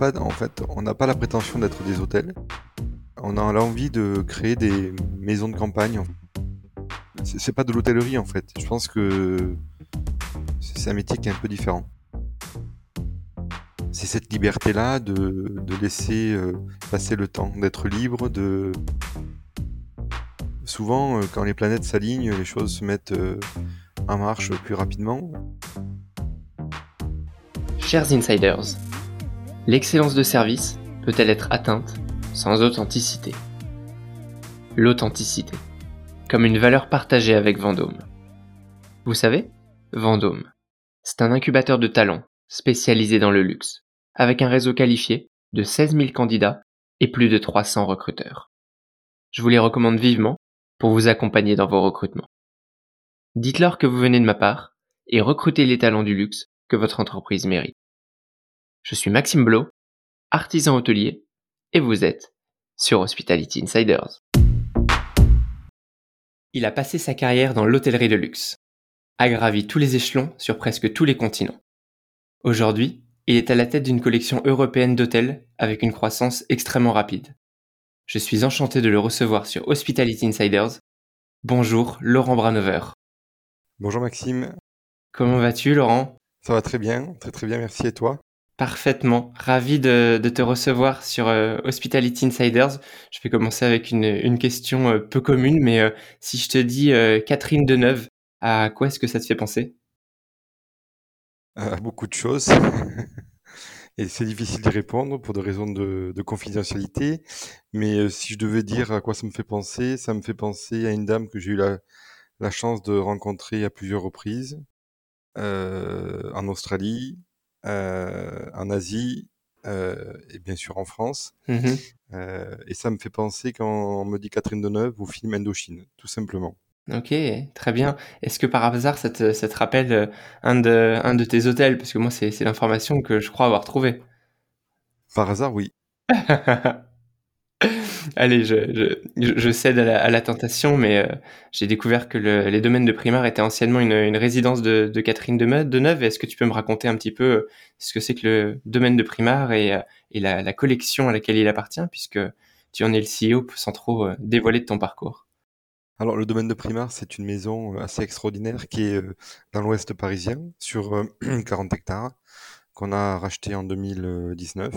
en fait, on n'a pas la prétention d'être des hôtels. On a l'envie de créer des maisons de campagne. C'est c'est pas de l'hôtellerie en fait. Je pense que c'est un métier qui est un peu différent. C'est cette liberté-là de, de laisser euh, passer le temps, d'être libre, de... Souvent, euh, quand les planètes s'alignent, les choses se mettent euh, en marche plus rapidement. Chers insiders, l'excellence de service peut-elle être atteinte sans authenticité? L'authenticité, comme une valeur partagée avec Vendôme. Vous savez, Vendôme, c'est un incubateur de talents spécialisé dans le luxe, avec un réseau qualifié de 16 000 candidats et plus de 300 recruteurs. Je vous les recommande vivement pour vous accompagner dans vos recrutements. Dites-leur que vous venez de ma part et recrutez les talents du luxe que votre entreprise mérite. Je suis Maxime Blo, artisan hôtelier, et vous êtes sur Hospitality Insiders. Il a passé sa carrière dans l'hôtellerie de luxe, a gravi tous les échelons sur presque tous les continents. Aujourd'hui, il est à la tête d'une collection européenne d'hôtels avec une croissance extrêmement rapide. Je suis enchanté de le recevoir sur Hospitality Insiders. Bonjour Laurent Branover. Bonjour Maxime, Comment vas-tu Laurent? Ça va très bien, très très bien, merci et toi? Parfaitement. Ravi de, te recevoir sur euh, Hospitality Insiders. Je vais commencer avec une, question euh, peu commune, mais euh, si je te dis Catherine Deneuve, à quoi est-ce que ça te fait penser? Euh, Beaucoup de choses. Et c'est difficile d'y répondre pour des raisons de, de confidentialité. Mais si je devais dire à quoi ça me fait penser, ça me fait penser à une dame que j'ai eu la, chance de rencontrer à plusieurs reprises, en Australie, en Asie, euh, et bien sûr en France. Mhm. Euh, et ça me fait penser quand on me dit Catherine Deneuve au film Indochine, tout simplement. Ok, très bien. Est-ce que par hasard ça te, ça te rappelle euh, un de, un de tes hôtels? Parce que moi c'est c'est l'information que je crois avoir trouvée. Par hasard, oui. Allez, je, cède à la, tentation, mais euh, j'ai découvert que le- les domaines de Primard étaient anciennement une, résidence de, de Catherine Deme- Deneuve. Est-ce que tu peux me raconter un petit peu euh, ce que c'est que le domaine de Primard et, euh, et la, la collection à laquelle il appartient, puisque tu en es le CEO sans trop dévoiler de ton parcours? Alors, le domaine de Primard, c'est une maison assez extraordinaire qui est dans l'ouest parisien, sur euh, 40 hectares, qu'on a racheté en 2019.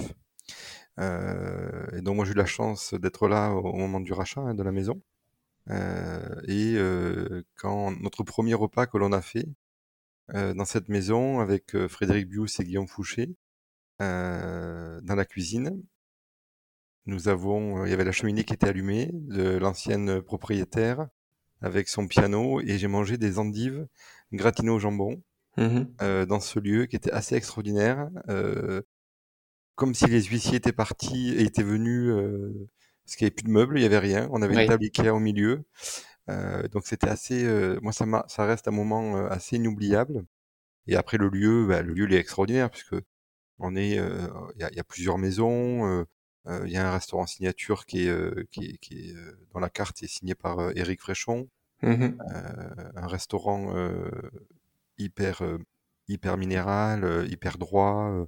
Euh, et donc, moi, j'ai eu la chance d'être là au, au moment du rachat hein, de la maison. Euh, et euh, quand notre premier repas que l'on a fait dans cette maison avec Frédéric Bius et Guillaume Fouché, dans la cuisine, nous avons, il y avait la cheminée qui était allumée de l'ancienne propriétaire avec son piano et j'ai mangé des endives gratinées au jambon euh, dans ce lieu qui était assez extraordinaire, euh, comme si les huissiers étaient partis et étaient venus, euh, parce qu'il n'y avait plus de meubles, il n'y avait rien, on avait Oui. une table Ikea au milieu, euh, donc c'était assez, euh, moi ça, ça reste un moment euh, assez inoubliable. Et après le lieu, bah, le lieu il est extraordinaire puisque on est, euh, il y, y a plusieurs maisons, euh, il y a un restaurant signature qui est, euh, qui est, qui est euh, dans la carte est signé par Éric Fréchon, euh, un restaurant euh, hyper, hyper minéral, hyper droit,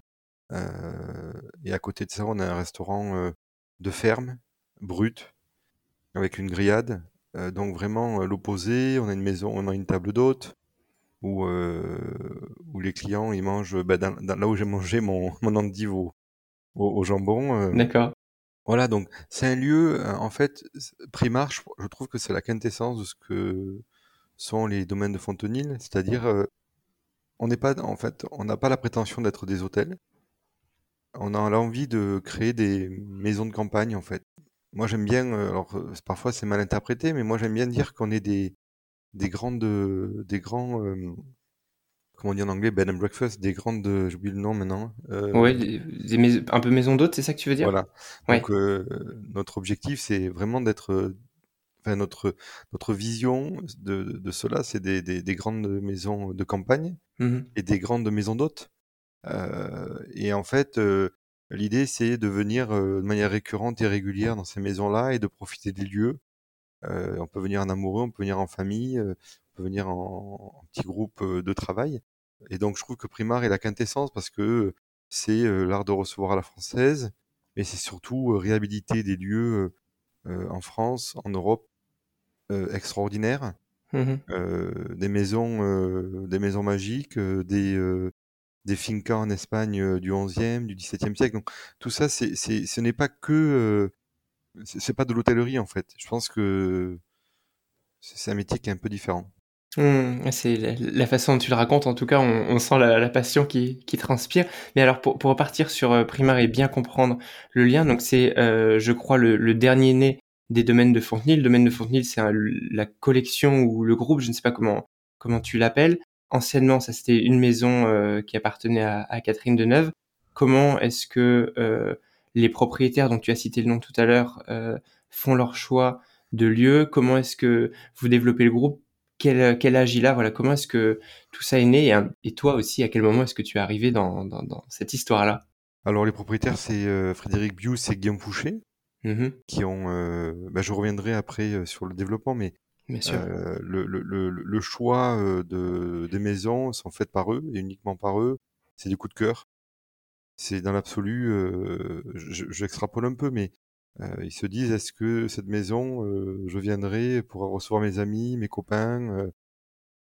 et à côté de ça on a un restaurant de ferme, brut, avec une grillade, donc vraiment l'opposé. On a une maison, on a une table d'hôte où, où les clients ils mangent bah, dans- dans- là où j'ai mangé mon, mon endive au, au, au jambon. D'accord. voilà, donc c'est un lieu, en fait, Primar, je, je trouve que c'est la quintessence de ce que sont les domaines de Fontenil, c'est-à-dire euh, on n'est pas, en fait, on n'a pas la prétention d'être des hôtels, on a l'envie de créer des maisons de campagne, en fait. Moi j'aime bien, euh, alors euh, parfois c'est mal interprété, mais moi j'aime bien dire qu'on est des, des grandes, des grands, euh, comment on dit en anglais, bed and breakfast, des grandes, j'oublie le nom maintenant. euh, des, des mais- un peu maison d'hôte, c'est ça que tu veux dire? Voilà. Ouais. Donc euh, notre objectif, c'est vraiment d'être, enfin notre notre vision de, de cela, c'est des, des, des grandes maisons de campagne Mhm. et des grandes maisons d'hôtes. Et en fait, l'idée, c'est de venir de manière récurrente et régulière dans ces maisons-là et de profiter des lieux. On peut venir en amoureux, on peut venir en famille, on peut venir en, en petit groupe de travail. Et donc, je trouve que Primar est la quintessence parce que c'est l'art de recevoir à la française, mais c'est surtout réhabiliter des lieux en France, en Europe, extraordinaires, Mmh des maisons, des maisons magiques, des des fincas en Espagne du XIe, du XVIIe siècle. Donc tout ça, c'est, c'est, ce n'est pas que, c'est pas de l'hôtellerie en fait. Je pense que c'est un métier qui est un peu différent. Mmh, c'est la, façon dont tu le racontes, en tout cas, on, sent la, passion qui, qui, transpire. Mais alors, pour, pour repartir sur euh, Primar et bien comprendre le lien, donc c'est, euh, je crois, le, dernier né des domaines de Fontenay. Le domaine de Fontenay, c'est la collection ou le groupe, je ne sais pas comment, comment tu l'appelles. Anciennement, ça c'était une maison euh, qui appartenait à, à, Catherine Deneuve. Comment est-ce que les propriétaires dont tu as cité le nom tout à l'heure font leur choix de lieu? Comment est-ce que vous développez le groupe? Quel, quel âge il a? Voilà, comment est-ce que tout ça est né? Et, toi aussi, à quel moment est-ce que tu es arrivé dans, dans, cette histoire-là? Alors, les propriétaires, c'est euh, Frédéric Bius et Guillaume Fouché, mmh qui ont. Euh, bah, je reviendrai après euh, sur le développement, mais Bien sûr. le, le, le, le, choix de, des maisons sont faits par eux et uniquement par eux. C'est du coup de cœur. C'est dans l'absolu, j'extrapole un peu, mais euh, ils se disent est-ce que cette maison, euh, je viendrai pour recevoir mes amis, mes copains, euh,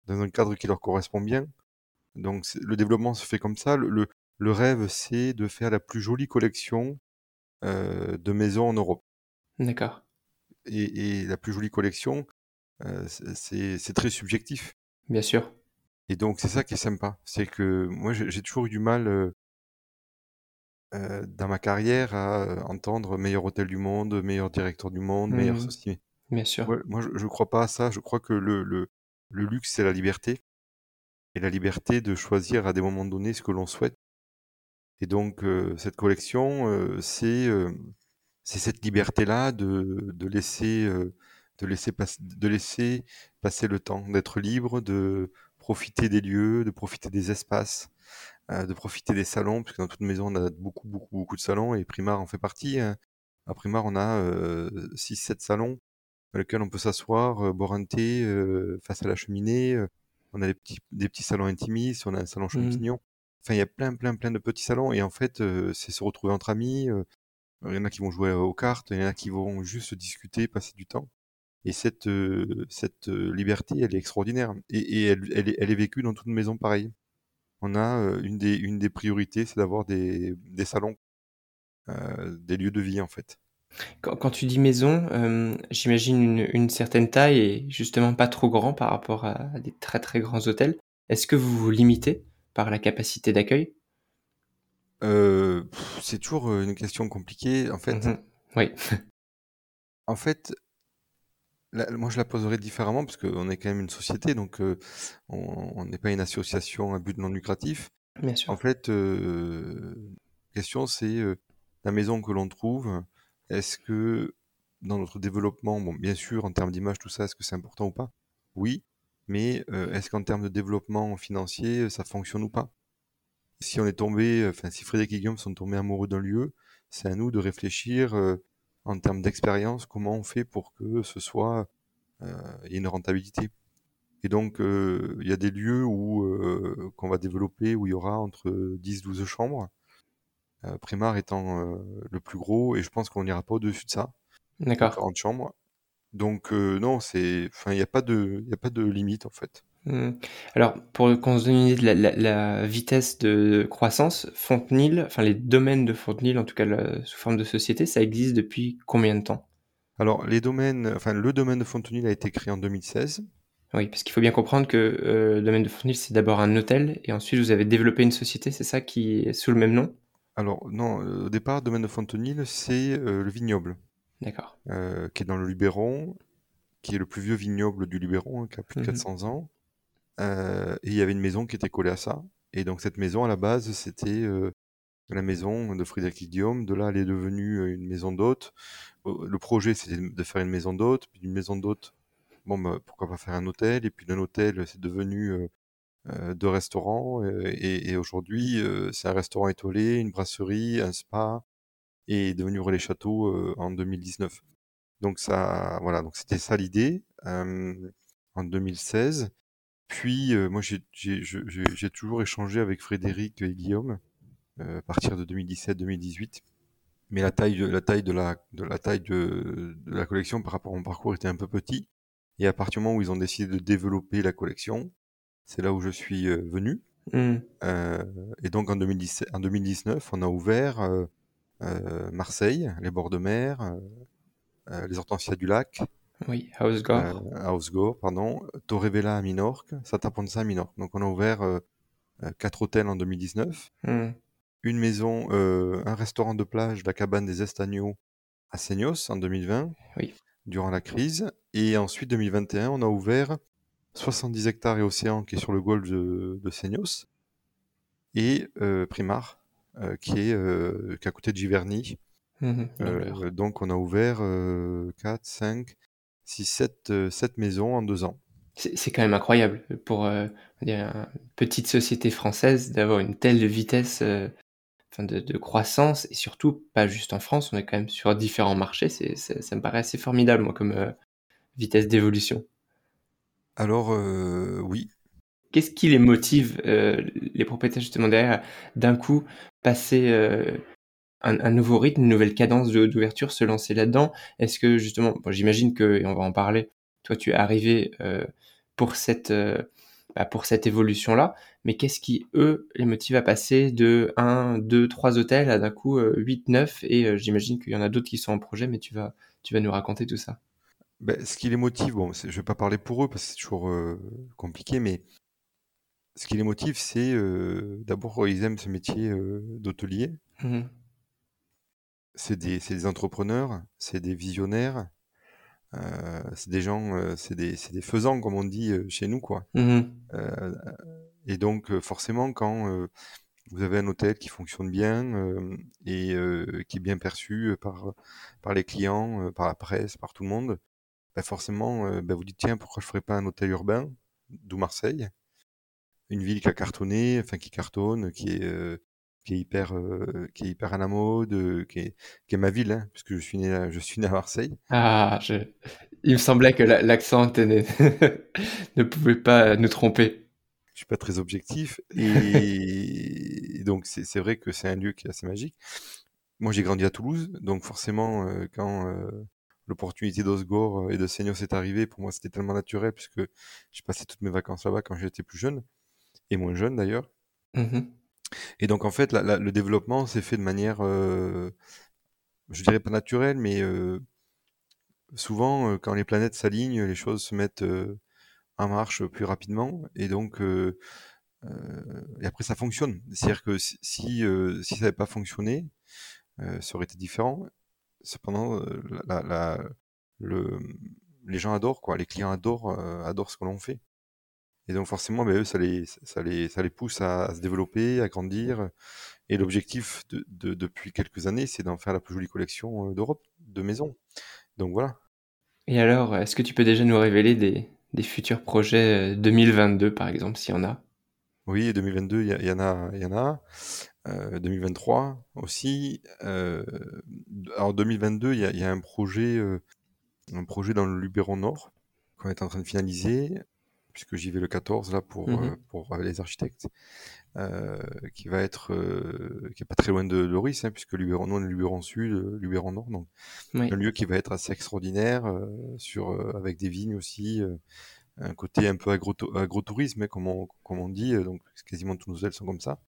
dans un cadre qui leur correspond bien? Donc le développement se fait comme ça. Le, le, rêve, c'est de faire la plus jolie collection de maisons en Europe. D'accord. Et, et, la plus jolie collection, c'est très subjectif. Bien sûr. Et donc c'est ça qui est sympa. C'est que moi j'ai toujours eu du mal euh, dans ma carrière à euh, entendre meilleur hôtel du monde, meilleur directeur du monde, meilleur mmh. ceci. Bien sûr. moi, je, ne crois pas à ça. Je crois que le, le, le luxe, c'est la liberté. Et la liberté de choisir à des moments donnés ce que l'on souhaite. Et donc, euh, cette collection, c'est c'est cette liberté-là de, de laisser, de, laisser de laisser passer le temps, d'être libre, de profiter des lieux, de profiter des espaces, euh, de profiter des salons, puisque dans toute maison, on a beaucoup, beaucoup, beaucoup de salons, et Primar en fait partie. Hein. À Primar, on a 6-7 euh, salons dans lesquels on peut s'asseoir, euh, boire un thé face à la cheminée. on a des petits, des petits salons intimistes, on a un salon mmh. champignon. Enfin, il y a plein, plein, plein de petits salons, et en fait, c'est se retrouver entre amis. Il y en a qui vont jouer aux cartes, il y en a qui vont juste discuter, passer du temps. Et cette, cette liberté, elle est extraordinaire. Et, elle, elle, elle, est vécue dans toute maison pareille on a une des, une des priorités, c'est d'avoir des, des salons, des lieux de vie en fait. Quand, tu dis maison, j'imagine une, une, certaine taille et justement pas trop grand par rapport à, des très très grands hôtels. Est-ce que vous vous limitez par la capacité d'accueil? C'est toujours une question compliquée en fait. Mmh oui. en fait, moi, je la poserais différemment parce qu'on est quand même une société, donc euh, on n'est pas une association à but non lucratif. Bien sûr. En fait, euh, la question c'est euh, la maison que l'on trouve. Est-ce que dans notre développement, bon, bien sûr, en termes d'image, tout ça, est-ce que c'est important ou pas? Oui, mais est-ce qu'en termes de développement financier, ça fonctionne ou pas? Si on est tombé, enfin, si Frédéric et Guillaume sont tombés amoureux d'un lieu, c'est à nous de réfléchir en termes d'expérience, comment on fait pour que ce soit euh, une rentabilité. Et donc, euh, il y a des lieux où euh, qu'on va développer où il y aura entre 10-12 chambres, Primar étant le plus gros, et je pense qu'on n'ira pas au-dessus de ça. D'accord. 40 chambres. Donc non, c'est, enfin, il n'y a pas de, il a pas de limite en fait. Mmh. Alors, pour qu'on se donne une idée de la, vitesse de croissance, Fontenil, enfin les domaines de Fontenil, en tout cas sous forme de société, ça existe depuis combien de temps? Alors, les domaines, enfin le domaine de Fontenil a été créé en 2016. Oui, parce qu'il faut bien comprendre que euh, le domaine de Fontenil, c'est d'abord un hôtel, et ensuite vous avez développé une société, c'est ça qui est sous le même nom? Alors, non, au départ, le domaine de Fontenil, c'est euh, le vignoble. D'accord. Euh, qui est dans le Luberon, qui est le plus vieux vignoble du Luberon, hein, qui a plus de 400 mmh ans. Euh, et il y avait une maison qui était collée à ça. Et donc cette maison, à la base, c'était euh, la maison de Frédéric Guillaume. De là, elle est devenue euh, une maison d'hôte. Le projet, c'était de faire une maison d'hôte. Puis une maison d'hôte, bon, bah, pourquoi pas faire un hôtel? Et puis d'un hôtel, c'est devenu deux restaurants. et, aujourd'hui, c'est un restaurant étoilé, une brasserie, un spa. Et devenu Relais Château en 2019. Donc ça, voilà, donc c'était ça l'idée en 2016. Puis, moi, j'ai toujours échangé avec Frédéric et Guillaume à partir de 2017-2018. Mais la taille, de, la taille, de, la, de, la, taille de, de, la collection par rapport à mon parcours était un peu petit. Et à partir du moment où ils ont décidé de développer la collection, c'est là où je suis venu. Mmh. Euh, et donc en, 2017, en 2019, on a ouvert euh, euh, Marseille, les bords de mer, les hortensias du lac. Oui, Hausgore. Hausgore, pardon. Torrevella à Minorque, Santa Ponsa à Minorque. Donc on a ouvert quatre hôtels en 2019. Mmh. Une maison, un restaurant de plage, la cabane des Estagnos à Seignos en 2020. Oui. Durant la crise. Et ensuite, 2021, on a ouvert 70 hectares et océan qui est sur le golfe de, de Seignos, et euh, Primar, euh, qui est euh, qui à côté de Giverny. Mmh donc on a ouvert 4, 5, 6, 7, 7 maisons en deux ans. C'est quand même incroyable pour dire, une petite société française d'avoir une telle vitesse enfin de, de, croissance et surtout pas juste en France, on est quand même sur différents marchés. C'est, ça me paraît assez formidable moi comme vitesse d'évolution. Alors, euh, oui. Qu'est-ce qui les motive, euh, les propriétaires justement derrière, d'un coup passer euh, un, nouveau rythme, une nouvelle cadence d'ouverture, se lancer là-dedans Est-ce que justement, j'imagine que, et on va en parler, toi tu es arrivé pour cette, bah, pour cette évolution-là, mais qu'est-ce qui, eux, les motive à passer de 1, 2, 3 hôtels à d'un coup 8, 9 Et j'imagine qu'il y en a d'autres qui sont en projet, mais tu vas, tu vas nous raconter tout ça. Ben, ce qui les motive, bon, je vais pas parler pour eux parce que c'est toujours euh, compliqué, mais ce qui les motive, c'est euh, d'abord ils aiment ce métier euh, d'hôtelier. Mmh c'est des, des, entrepreneurs, c'est des visionnaires, c'est des gens, c'est des, des, faisans comme on dit chez nous, quoi. Mmh et donc forcément, quand vous avez un hôtel qui fonctionne bien et qui est bien perçu par, par les clients, par la presse, par tout le monde, bah, forcément, euh, bah, vous dites tiens, pourquoi je ferais pas un hôtel urbain, d'où Marseille, une ville qui a cartonné, enfin qui cartonne, qui est euh, qui est hyper euh, qui est hyper à la mode, qui est, qui est ma ville, hein, puisque je suis né je suis né à Marseille. Ah, je... il me semblait que l'accent ne pouvait pas nous tromper. Je suis pas très objectif et donc c'est vrai que c'est un lieu qui est assez magique. Moi, j'ai grandi à Toulouse, donc forcément, quand l'opportunité d'Osgore euh, et de Seignos est arrivée, pour moi c'était tellement naturel puisque j'ai passé toutes mes vacances là-bas quand j'étais plus jeune, et moins jeune d'ailleurs. Mmh et donc en fait, le développement s'est fait de manière, euh, je dirais pas naturelle, mais euh, souvent quand les planètes s'alignent, les choses se mettent en marche plus rapidement, et donc après ça fonctionne. C'est-à-dire que si, si, ça n'avait pas fonctionné, ça aurait été différent cependant, euh, la, la, le, les gens adorent. Les clients adorent, euh, adorent ce que l'on fait. Et donc forcément, ben, eux, ça les, ça les, ça les pousse à, se développer, à grandir. Et l'objectif de, de, depuis quelques années, c'est d'en faire la plus jolie collection euh, d'Europe, de maisons. Donc voilà. Et alors, est-ce que tu peux déjà nous révéler des, des futurs projets 2022, par exemple, s'il y en a? Oui, 2022, il y, y, en a, y en a. 2023 euh, aussi. Euh, alors 2022, il y a, y a, un projet, euh, un projet dans le Luberon Nord qu'on est en train de finaliser, puisque j'y vais le 14 là pour, mmh pour les architectes, qui va être, qui est pas très loin de Loris, hein, puisque Luberon Nord, Luberon Sud, Luberon Nord, donc un lieu qui va être assez extraordinaire, sur, avec des vignes aussi un côté un peu agro-tourisme, hein, comme, on, comme on dit, donc quasiment tous nos hôtels sont comme ça.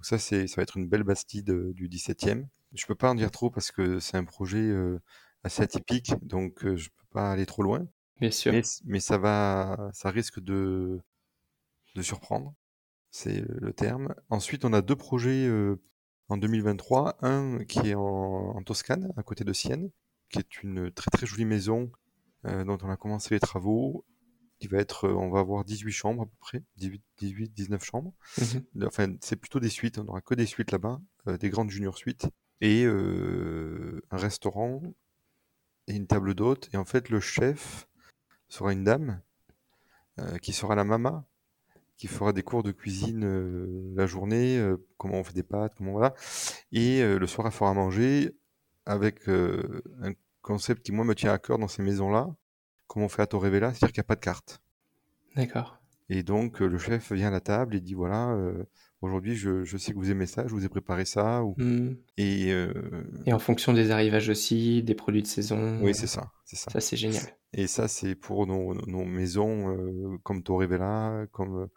Donc ça, ça va être une belle bastide euh, du 17e. Je peux pas en dire trop parce que c'est un projet euh, assez atypique, donc euh, je peux pas aller trop loin. Bien sûr. Mais, ça va, ça risque de, de surprendre. C'est le terme. Ensuite, on a deux projets en 2023. Un qui est en, Toscane, à côté de Sienne, qui est une très très jolie maison dont on a commencé les travaux qui va être, euh, on va avoir 18 chambres à peu près, 18, 18 19 chambres. Mmh enfin, c'est plutôt des suites, on n'aura que des suites là-bas, euh, des grandes junior suites, et euh, un restaurant et une table d'hôte. Et en fait, le chef sera une dame qui sera la mama, qui fera des cours de cuisine la journée, comment on fait des pâtes, comment voilà. Et le soir, elle fera manger avec un concept qui moi me tient à cœur dans ces maisons-là, comme on fait à Torrevella, c'est-à-dire qu'il n'y a pas de carte. D'accord. Et donc, le chef vient à la table et dit voilà, aujourd'hui, je, je, sais que vous aimez ça, je vous ai préparé ça. Ou... Mmh. Et, et en fonction des arrivages aussi, des produits de saison. Oui, c'est ça. C'est ça. Ça, c'est génial. Et ça, c'est pour nos, nos maisons comme Torrevella, comme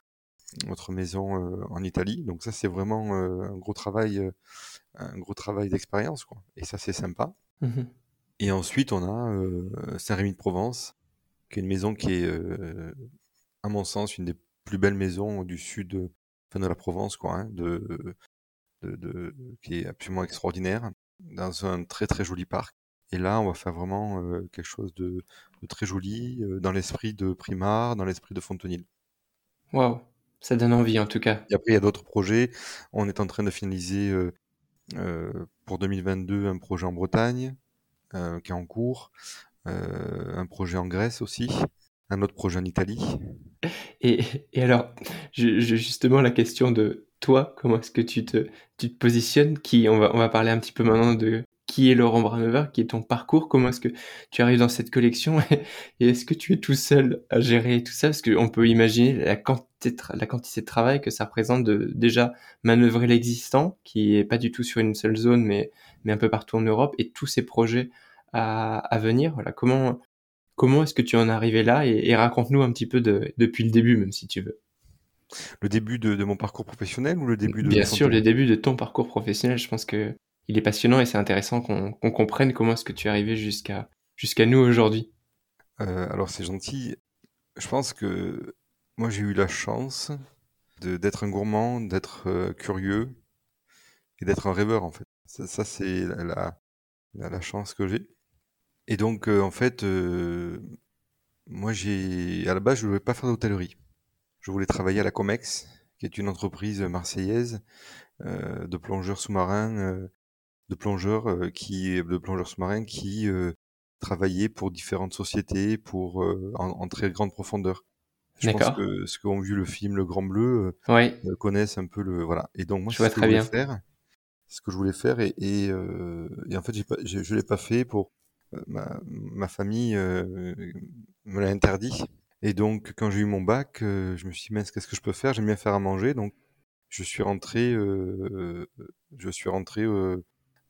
notre maison en Italie. Donc ça, c'est vraiment un gros travail, un gros travail d'expérience, quoi. Et ça, c'est sympa. Mmh et ensuite, on a Saint-Rémy de Provence, qui est une maison qui est, à mon sens, une des plus belles maisons du sud, de la Provence, quoi, hein, de, de, de, qui est absolument extraordinaire, dans un très très joli parc. Et là, on va faire vraiment quelque chose de, de très joli, dans l'esprit de Primard, dans l'esprit de Fontenil. Waouh, ça donne envie en tout cas. Et après, il y a d'autres projets. On est en train de finaliser pour 2022 un projet en Bretagne qui est en cours, un projet en Grèce aussi, un autre projet en Italie. Et, alors, justement, la question de toi, comment est-ce que tu te, positionnes qui, on, va, on parler un petit peu maintenant de qui est Laurent Branever, qui est ton parcours, comment est-ce que tu arrives dans cette collection et, est-ce que tu es tout seul à gérer tout ça? Parce qu'on peut imaginer la quantité, de travail que ça représente de déjà manœuvrer l'existant, qui est pas du tout sur une seule zone, mais, mais un peu partout en Europe, et tous ces projets à, à venir. Voilà, comment, comment est-ce que tu en es arrivé là et, raconte-nous un petit peu de, depuis le début, même si tu veux. Le début de, de mon parcours professionnel ou le début de Bien sûr, le début de ton parcours professionnel. Je pense que il est passionnant et c'est intéressant qu'on comprenne comment est-ce que tu es arrivé jusqu'à jusqu'à nous aujourd'hui. Euh, alors c'est gentil. Je pense que moi j'ai eu la chance d'être un gourmand, d'être euh, curieux et d'être un rêveur en fait. Ça, c'est la, la, la, chance que j'ai. Et donc euh, en fait, moi j'ai à la base je voulais pas faire d'hôtellerie. Je voulais travailler à la Comex, qui est une entreprise marseillaise de plongeurs sous-marins de plongeurs euh, qui de plongeurs sous-marins qui euh, travaillaient pour différentes sociétés pour euh, en, très grande profondeur. Je pense que ceux qui ont vu le film Le Grand Bleu connaissent un peu le voilà. Et donc moi c'est ce que je voulais faire, ce que je voulais faire et, et, et en fait pas, je l'ai pas fait pour ma, ma famille me l'a interdit. Et donc quand j'ai eu mon bac, je me suis dit mais qu'est-ce que je peux faire? J'aime bien faire à manger. Donc je suis rentré, je suis rentré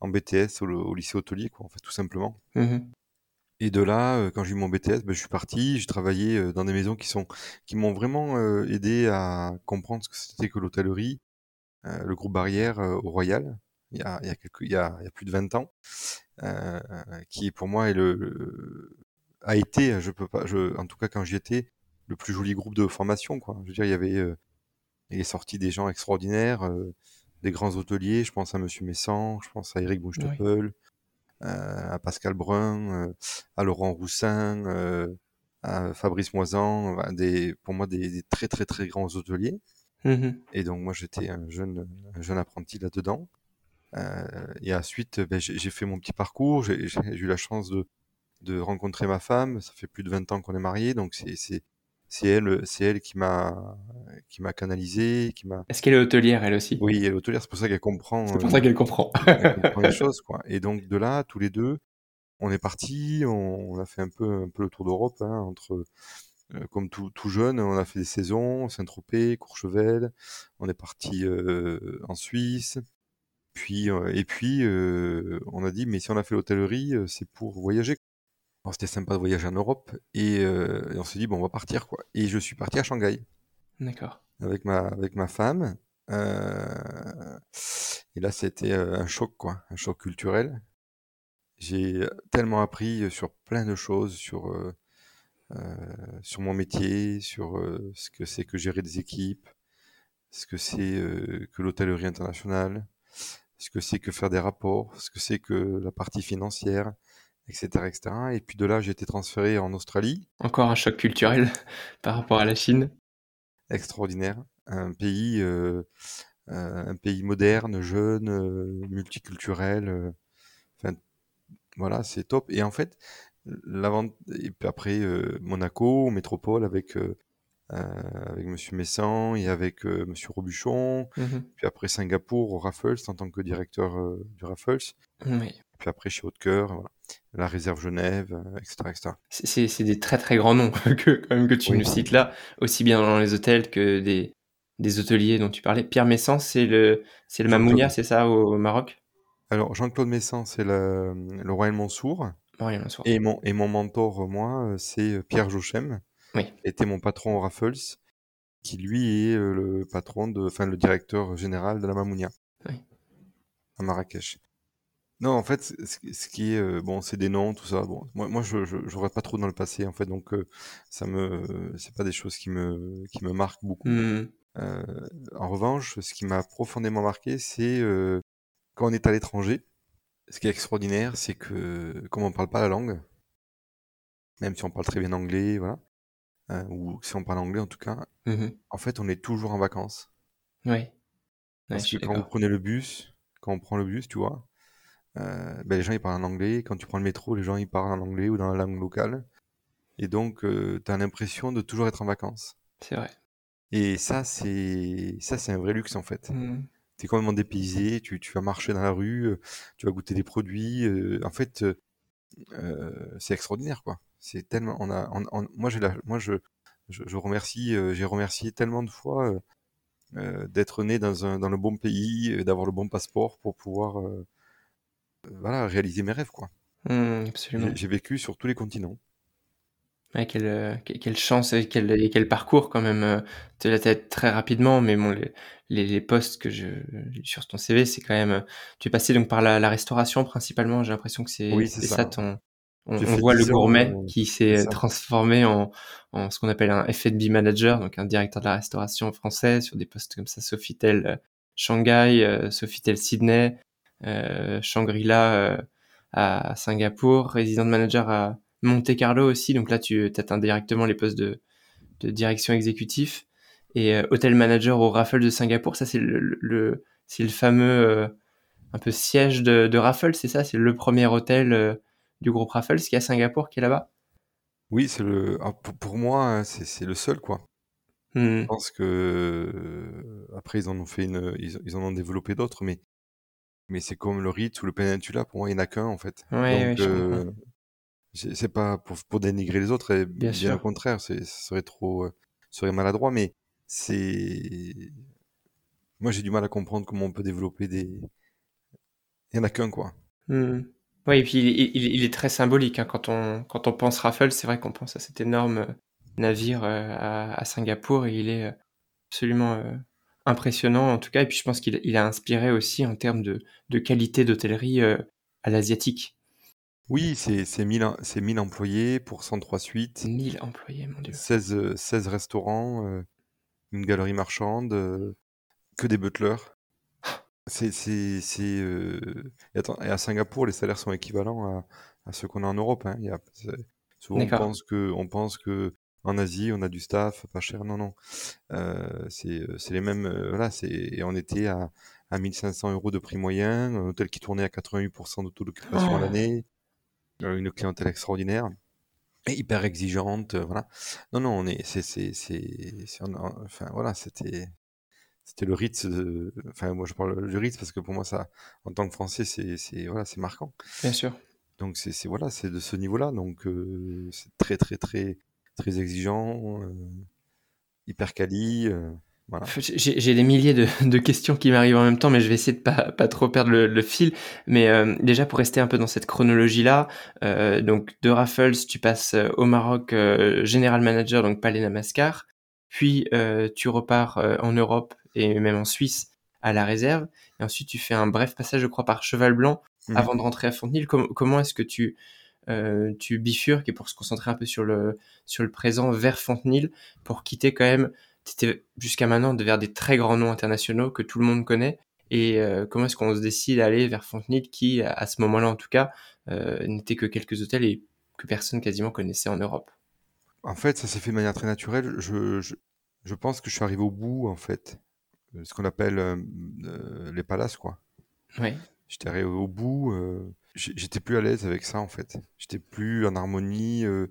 en BTS au, lycée hôtelier, quoi, en fait, tout simplement. Mmh Et de là, euh, quand j'ai eu mon BTS, ben, je suis parti, j'ai travaillé euh, dans des maisons qui sont, qui m'ont vraiment euh, aidé à comprendre ce que c'était que l'hôtellerie, le groupe Barrière au Royal, il y a, il y a, quelques, il y a, il y a plus de 20 ans, qui pour moi est le, a été, je peux pas, je, en tout cas quand j'y étais, le plus joli groupe de formation, quoi. Je veux dire, il y avait, il est sorti des gens extraordinaires des grands hôteliers. Je pense à Monsieur Messan, je pense à Eric Bouchetepel, euh, à Pascal Brun, euh, à Laurent Roussin, euh, à Fabrice Moisan, des, pour moi des, très très très grands hôteliers. Mmh et donc moi j'étais un jeune, un jeune apprenti là-dedans. Et ensuite ben, j'ai fait mon petit parcours, j'ai eu la chance de, de rencontrer ma femme, ça fait plus de 20 ans qu'on est mariés, donc c'est c'est elle, c'est elle qui m'a, qui m'a canalisé, qui m'a. Est-ce qu'elle est hôtelière elle aussi? Oui, elle est hôtelière, c'est pour ça qu'elle comprend. C'est pour ça qu'elle comprend. elle comprend les choses, quoi. Et donc de là, tous les deux, on est partis, on, a fait un peu, un peu le tour d'Europe, hein, entre, euh, comme tout, tout, jeune, on a fait des saisons, Saint-Tropez, Courchevel, on est parti euh, en Suisse, puis et puis on a dit mais si on a fait l'hôtellerie, c'est pour voyager c'était sympa de voyager en Europe et, on s'est dit bon on va partir quoi. Et je suis parti à Shanghai. D'accord. Avec ma avec ma femme. Euh, et là c'était un choc quoi, un choc culturel. J'ai tellement appris sur plein de choses, sur sur mon métier, sur ce que c'est que gérer des équipes, ce que c'est que l'hôtellerie internationale, ce que c'est que faire des rapports, ce que c'est que la partie financière, etc., etc. Et puis de là, j'ai été transféré en Australie. Encore un choc culturel par rapport à la Chine. Extraordinaire. Un pays, euh, euh, un pays moderne, jeune, euh, multiculturel. Enfin, voilà, c'est top. Et en fait, et puis après Monaco, métropole avec avec Monsieur Messan et avec Monsieur Robuchon. Mmh puis après Singapour au Raffles en tant que directeur du Raffles. Oui puis après chez Haute-Cœur, voilà. la réserve Genève, etc. etc. C'est des très très grands noms que, quand même, que tu nous cites là, aussi bien dans les hôtels que des, des hôteliers dont tu parlais. Pierre Messan, c'est le, c'est le Mamounia, c'est ça, au, Maroc? Alors, Jean-Claude Messan, c'est le, le Royal Mansour. Royal Mansour. Et mon, et mon mentor, moi, c'est Pierre Jochem, oui. était mon patron au Raffles, qui lui est le patron, de, enfin le directeur général de la Mamounia. Oui. À Marrakech. Non, en fait, ce qui est bon, c'est des noms, tout ça. Bon, moi, moi, je, je, je regarde pas trop dans le passé, en fait, donc ça me, c'est pas des choses qui me, qui me marquent beaucoup. Mmh. Euh, en revanche, ce qui m'a profondément marqué, c'est euh, quand on est à l'étranger, ce qui est extraordinaire, c'est que comme on ne parle pas la langue, même si on parle très bien anglais, voilà, euh, ou si on parle anglais en tout cas, mmh en fait, on est toujours en vacances. Oui. Parce que quand vous prenez le bus, quand on prend le bus, tu vois, ben, les gens ils parlent en anglais. Quand tu prends le métro, les gens ils parlent en anglais ou dans la langue locale. Et donc, tu as l'impression de toujours être en vacances. C'est vrai. Et ça, c'est ça, c'est un vrai luxe en fait. Mmh. Tu es complètement dépaysé, tu, tu vas marcher dans la rue, euh, tu vas goûter des produits. euh, en fait, euh, euh, c'est extraordinaire quoi. C'est tellement, on a, on- on- moi j'ai moi je, je, je remercie, euh, j'ai remercié tellement de fois euh, euh, d'être né dans un, dans le bon pays, d'avoir le bon passeport pour pouvoir, euh, voilà, réaliser mes rêves quoi. Mmh, absolument. J'ai vécu sur tous les continents. Ouais, quelle, que- quelle chance et quel, et quel parcours quand même. de la tête très rapidement, mais bon, les, les, les postes que je sur ton CV, c'est quand même. Tu es passé donc par la, la restauration principalement. J'ai l'impression que c'est Oui, c'est c'est ça. ça ton. On, voit le 10 ans, gourmet qui s'est transformé en, en ce qu'on appelle un F&B manager, donc un directeur de la restauration français sur des postes comme ça, Sofitel euh, Shanghai, euh, Sofitel Sydney, euh, Shangri-La à Singapour, résident manager à Monte Carlo aussi. Donc là, tu atteins directement les postes de, de direction exécutif et euh, hôtel manager au Raffles de Singapour. Ça, c'est le, le c'est le fameux euh, un peu siège de, de Raffles, c'est ça? C'est le premier hôtel du groupe Raffles qui est à Singapour, qui est là-bas Oui, c'est le, ah, pour, moi, hein, c'est c'est le seul quoi. Hmm. Je pense que euh, après ils en ont fait une, ils, ils en ont développé d'autres, mais mais c'est comme le Ritz ou le Peninsula, pour moi il n'y en a qu'un en fait. Ouais, Donc euh, c'est pas pour, pour dénigrer les autres, et Bien au contraire, ce serait trop, euh, serait maladroit, mais c'est moi j'ai du mal à comprendre comment on peut développer des, il y en a qu'un quoi. Hmm. Oui, et puis il, il- il est très symbolique. hein. Quand on, quand on pense Raffles, c'est vrai qu'on pense à cet énorme euh, navire euh, à, à Singapour et il est euh, absolument impressionnant en tout cas. Et puis je pense qu'il il a inspiré aussi en termes de, de qualité d'hôtellerie à l'asiatique. Oui, c'est c'est 1000, em- c'est 1000 employés pour 103 suites, 1000 employés, mon Dieu. 16, euh, 16 restaurants, une galerie marchande, que des butlers. C'est, c'est, c'est, euh, et, attends, et à Singapour, les salaires sont équivalents à, à ceux qu'on a en Europe. Hein. Il y a, c'est- souvent, on pense que, on pense que en Asie, on a du staff pas cher. Non, non. Euh, c'est, euh, c'est les mêmes. euh, voilà, c'est, et on était à, à 1500 euros de prix moyen, un hôtel qui tournait à 88% de taux d'occupation à Oh. l'année, une clientèle extraordinaire. Et hyper exigeante, voilà. Non, non, on est, c'est, c'est, c'est, c'est- on a- enfin, voilà, c'était, c'était le Ritz de, enfin, moi je parle du Ritz parce que pour moi ça, en tant que Français, c'est, voilà, c'est marquant. Bien sûr. Donc c'est, voilà, c'est de ce niveau-là. Donc euh, c'est très, très, très, très exigeant, euh, hyper quali, euh, voilà. J'ai des milliers de, de questions qui m'arrivent en même temps, mais je vais essayer de pas, pas trop perdre le, le fil. Mais euh, déjà, pour rester un peu dans cette chronologie-là, euh, donc de Raffles, tu passes euh, au Maroc euh, General Manager, donc Palais Namaskar. Puis euh, tu repars euh, en Europe et même en Suisse à la réserve. Et ensuite, tu fais un bref passage, je crois, par Cheval Blanc Mhm. avant de rentrer à Fontenay. Com- comment est-ce que tu, euh, tu bifurques et pour se concentrer un peu sur le, sur le présent vers Fontenay pour quitter quand même c'était jusqu'à maintenant vers des très grands noms internationaux que tout le monde connaît? Et euh, comment est-ce qu'on se décide à aller vers Fontenay, qui, à ce moment-là en tout cas, euh, n'était que quelques hôtels et que personne quasiment connaissait en Europe? En fait, ça s'est fait de manière très naturelle. Je, je, je pense que je suis arrivé au bout, en fait, ce qu'on appelle euh, euh, les palaces, quoi. Oui, J'étais arrivé au bout, euh, j'étais plus à l'aise avec ça, en fait. J'étais plus en harmonie. euh,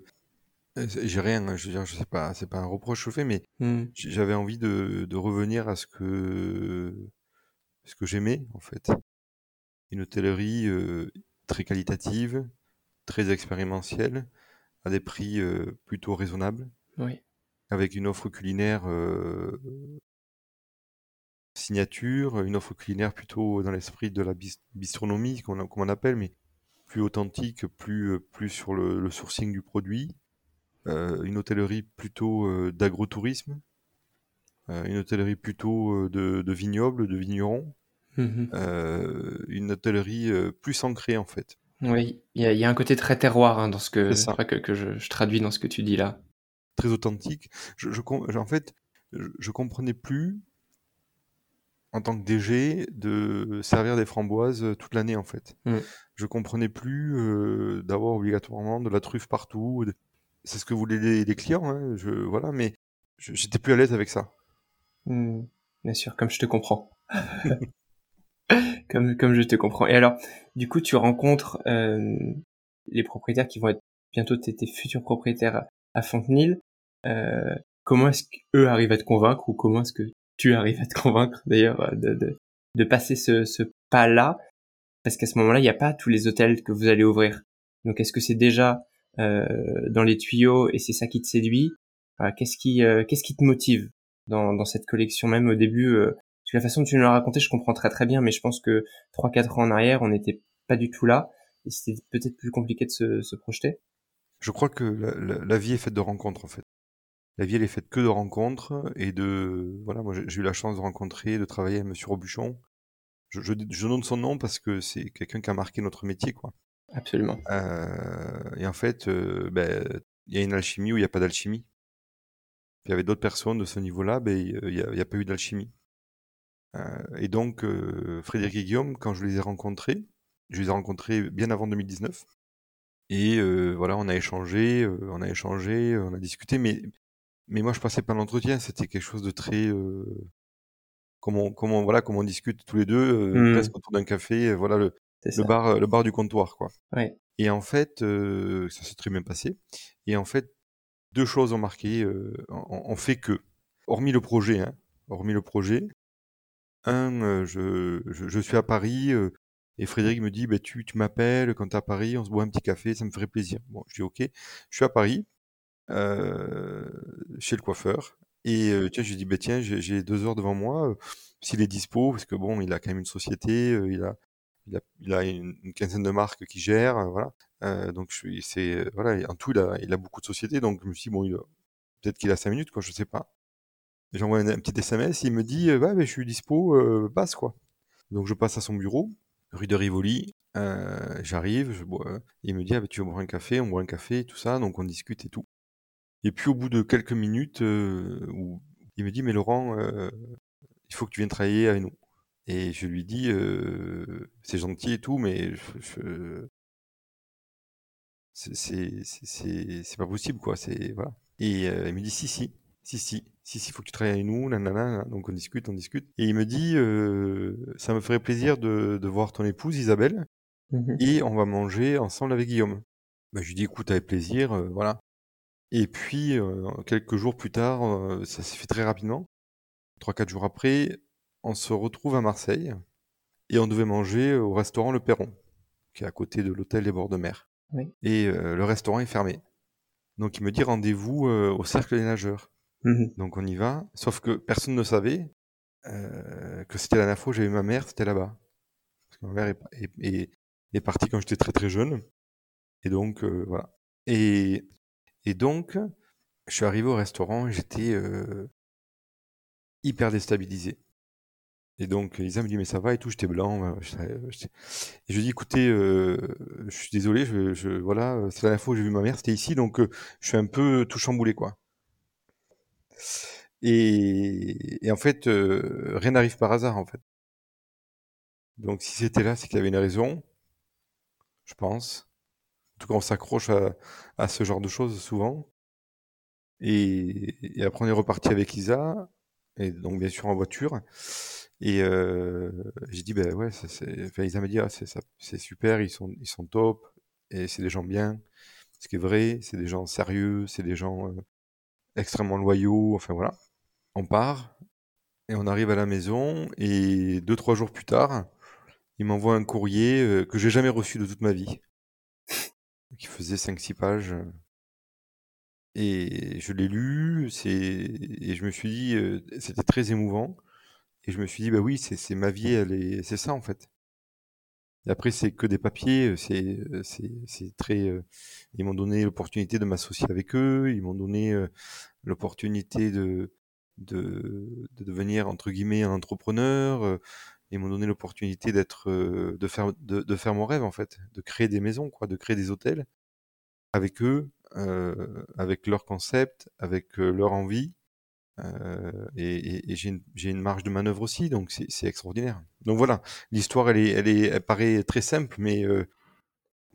euh, j'ai rien, hein, je veux dire, je sais pas, c'est pas un reproche que je fais, mais Hmm. j'avais envie de, de revenir à ce que, ce que j'aimais, en fait. Une hôtellerie euh, très qualitative, très expérientielle, à des prix plutôt raisonnables. Oui. Avec une offre culinaire signature, une offre culinaire plutôt dans l'esprit de la bistronomie, comme on appelle, mais plus authentique, plus, plus sur le, sourcing du produit. une hôtellerie plutôt d'agrotourisme, une hôtellerie plutôt de, de vignobles, de vignerons. Mmh une hôtellerie plus ancrée en fait. Oui, il y, a un côté très terroir hein, dans ce que, que, que je, traduis dans ce que tu dis là. Très authentique. Je, en fait, je, comprenais plus en tant que DG de servir des framboises toute l'année en fait. Mmh. Je comprenais plus d'avoir obligatoirement de la truffe partout. C'est ce que voulaient les, clients, hein, je, voilà, mais j'étais plus à l'aise avec ça. Mmh. Bien sûr, comme je te comprends. comme, comme je te comprends. Et alors, du coup, tu rencontres euh, les propriétaires qui vont être bientôt tes, futurs propriétaires à Fontenil. Euh, comment est-ce qu'eux arrivent à te convaincre ou comment est-ce que tu arrives à te convaincre d'ailleurs de, de, de, passer ce, ce pas-là Parce qu'à ce moment-là, il n'y a pas tous les hôtels que vous allez ouvrir. Donc, est-ce que c'est déjà euh, dans les tuyaux et c'est ça qui te séduit? Qu'est-ce qui, euh, qu'est-ce qui te motive dans, dans cette collection? Même au début, euh, la façon dont tu nous l'as raconté, je comprends très très bien, mais je pense que 3-4 ans en arrière, on n'était pas du tout là, et c'était peut-être plus compliqué de se, projeter. Je crois que la, vie est faite de rencontres, en fait. La vie, elle est faite que de rencontres, et de... Voilà, moi j'ai eu la chance de rencontrer, de travailler avec Monsieur Robuchon. Je, je, donne son nom parce que c'est quelqu'un qui a marqué notre métier, quoi. Absolument. Euh, et en fait, euh, ben, il y a une alchimie ou il n'y a pas d'alchimie. Il y avait d'autres personnes de ce niveau-là, ben, il n'y a, pas eu d'alchimie. Euh, et donc, euh, Frédéric et Guillaume, quand je les ai rencontrés, je les ai rencontrés bien avant 2019. Et euh, voilà, on a échangé, on a échangé, on a discuté, mais, mais moi je passais pas l'entretien, c'était quelque chose de très. comment, comment, voilà, comment on discute tous les deux, mmh. presque autour d'un café, voilà, le, le bar, le bar du comptoir, quoi. Et en fait, ça s'est très bien passé. Et en fait, deux choses ont marqué, ont, fait que, hormis le projet, hein, hormis le projet, un, je, je, suis à Paris et Frédéric me dit bah, tu, tu m'appelles quand tu es à Paris, on se boit un petit café, ça me ferait plaisir. Bon, je dis ok, je suis à Paris chez le coiffeur et tiens, je lui dis bah, tiens, j'ai deux heures devant moi, s'il est dispo, parce que bon, il a quand même une société, il a il a, une, quinzaine de marques qui gèrent, voilà. donc c'est voilà, en tout il a, il a beaucoup de sociétés, donc je me suis dit bon, peut-être qu'il a cinq minutes, quoi, je sais pas. J'envoie un, petit SMS, il me dit euh, mais je suis dispo, euh, passe quoi. Donc je passe à son bureau, rue de Rivoli. Euh, j'arrive, je bois. Il me dit ah, bah, tu veux boire un café, on boit un café, tout ça, donc on discute et tout. Et puis au bout de quelques minutes, où il me dit mais Laurent, il faut que tu viennes travailler avec nous. Et je lui dis c'est gentil et tout, mais je, c'est pas possible quoi. C'est voilà. Et il me dit si si si, si, si, si, faut que tu travailles avec nous, nanana, donc on discute, on discute. Et il me dit, euh, ça me ferait plaisir de, de voir ton épouse Isabelle, mmh et on va manger ensemble avec Guillaume. Bah, je lui dis, écoute, avec plaisir, euh, voilà. Et puis, euh, quelques jours plus tard, euh, ça s'est fait très rapidement. Trois, quatre jours après, on se retrouve à Marseille, et on devait manger au restaurant Le Perron, qui est à côté de l'hôtel des bords de mer. Oui. Et le restaurant est fermé. Donc il me dit rendez-vous au cercle des nageurs. Mmh Donc on y va, sauf que personne ne savait euh, que c'était la dernière fois où j'avais ma mère, c'était là-bas. Parce que ma mère est, est, partie quand j'étais très très jeune. Et donc euh, voilà. Et, et donc, je suis arrivé au restaurant et j'étais euh, hyper déstabilisé. Et donc, Isa me dit, mais ça va et tout, j'étais blanc. Et je lui dis, écoutez, je suis désolé, je, je voilà, c'est la dernière fois où j'ai vu ma mère, c'était ici, donc je suis un peu tout chamboulé, quoi. Et, en fait, euh, rien n'arrive par hasard, en fait. Donc si c'était là, c'est qu'il y avait une raison, je pense. Tout cas, on s'accroche à, ce genre de choses souvent. Et, après, on est reparti avec Isa, et donc bien sûr en voiture. Et euh, j'ai dit, ben ouais, Isa m'a dit, ah, c'est super, ils sont, ils sont top, et c'est des gens bien. Ce qui est vrai, c'est des gens sérieux, c'est des gens euh, extrêmement loyaux, enfin voilà. On part et on arrive à la maison et deux trois jours plus tard, il m'envoie un courrier euh, que j'ai jamais reçu de toute ma vie, qui faisait 5-6 pages. Et je l'ai lu, et je me suis dit, euh, c'était très émouvant. Et je me suis dit, bah oui, c'est ma vie, elle est, c'est ça en fait. Après, c'est que des papiers, euh, c'est euh, c'est très. euh, ils m'ont donné l'opportunité de m'associer avec eux, ils m'ont donné euh, l'opportunité de, de de devenir entre guillemets un entrepreneur. Ils m'ont donné l'opportunité d'être, euh, de faire de, faire mon rêve en fait, de créer des maisons, quoi, de créer des hôtels avec eux, euh, avec leur concept, avec euh, leur envie. Et et- et j'ai une, marge de manœuvre aussi, donc c'est extraordinaire. Donc voilà, l'histoire, elle est, elle est, paraît très simple, mais,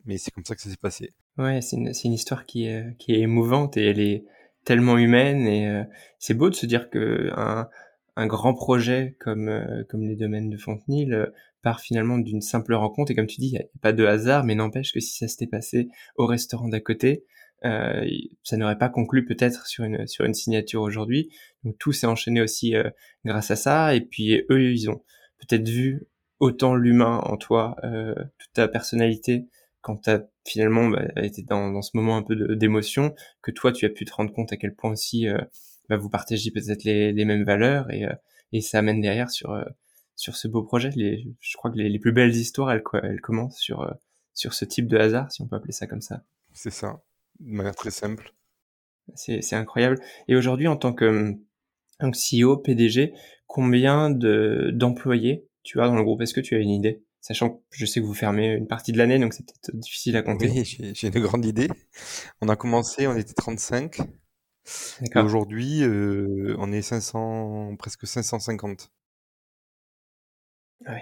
mais c'est comme ça que ça s'est passé. Ouais, c'est une, une histoire qui est, qui est émouvante et elle est tellement humaine et c'est beau de se dire que un grand projet comme, euh, comme les domaines de Fontenil euh, part finalement d'une simple rencontre et comme tu dis, il n'y a pas de hasard, mais n'empêche que si ça s'était passé au restaurant d'à côté, euh, ça n'aurait pas conclu peut-être sur une, sur une signature aujourd'hui. Donc tout s'est enchaîné aussi euh, grâce à ça et puis eux, ils ont peut-être vu autant l'humain en toi, toute ta personnalité, quand tu as finalement bah, été dans, dans ce moment un peu d'émotion, que toi tu as pu te rendre compte à quel point aussi bah, vous partagez peut-être les, les mêmes valeurs et, euh, et ça amène derrière sur euh, sur ce beau projet. Les, je crois que les, les plus belles histoires, elles, elles commencent sur euh, sur ce type de hasard, si on peut appeler ça comme ça. C'est ça, de manière très simple. C'est incroyable. Et aujourd'hui, en tant que donc CEO, PDG, combien de d'employés tu as dans le groupe? Est-ce que tu as une idée? Sachant que je sais que vous fermez une partie de l'année, donc c'est peut-être difficile à compter. Oui, j'ai une grande idée. On a commencé, on était 35, et D'accord. Aujourd'hui, euh, on est 500, presque 550. Ah Oui,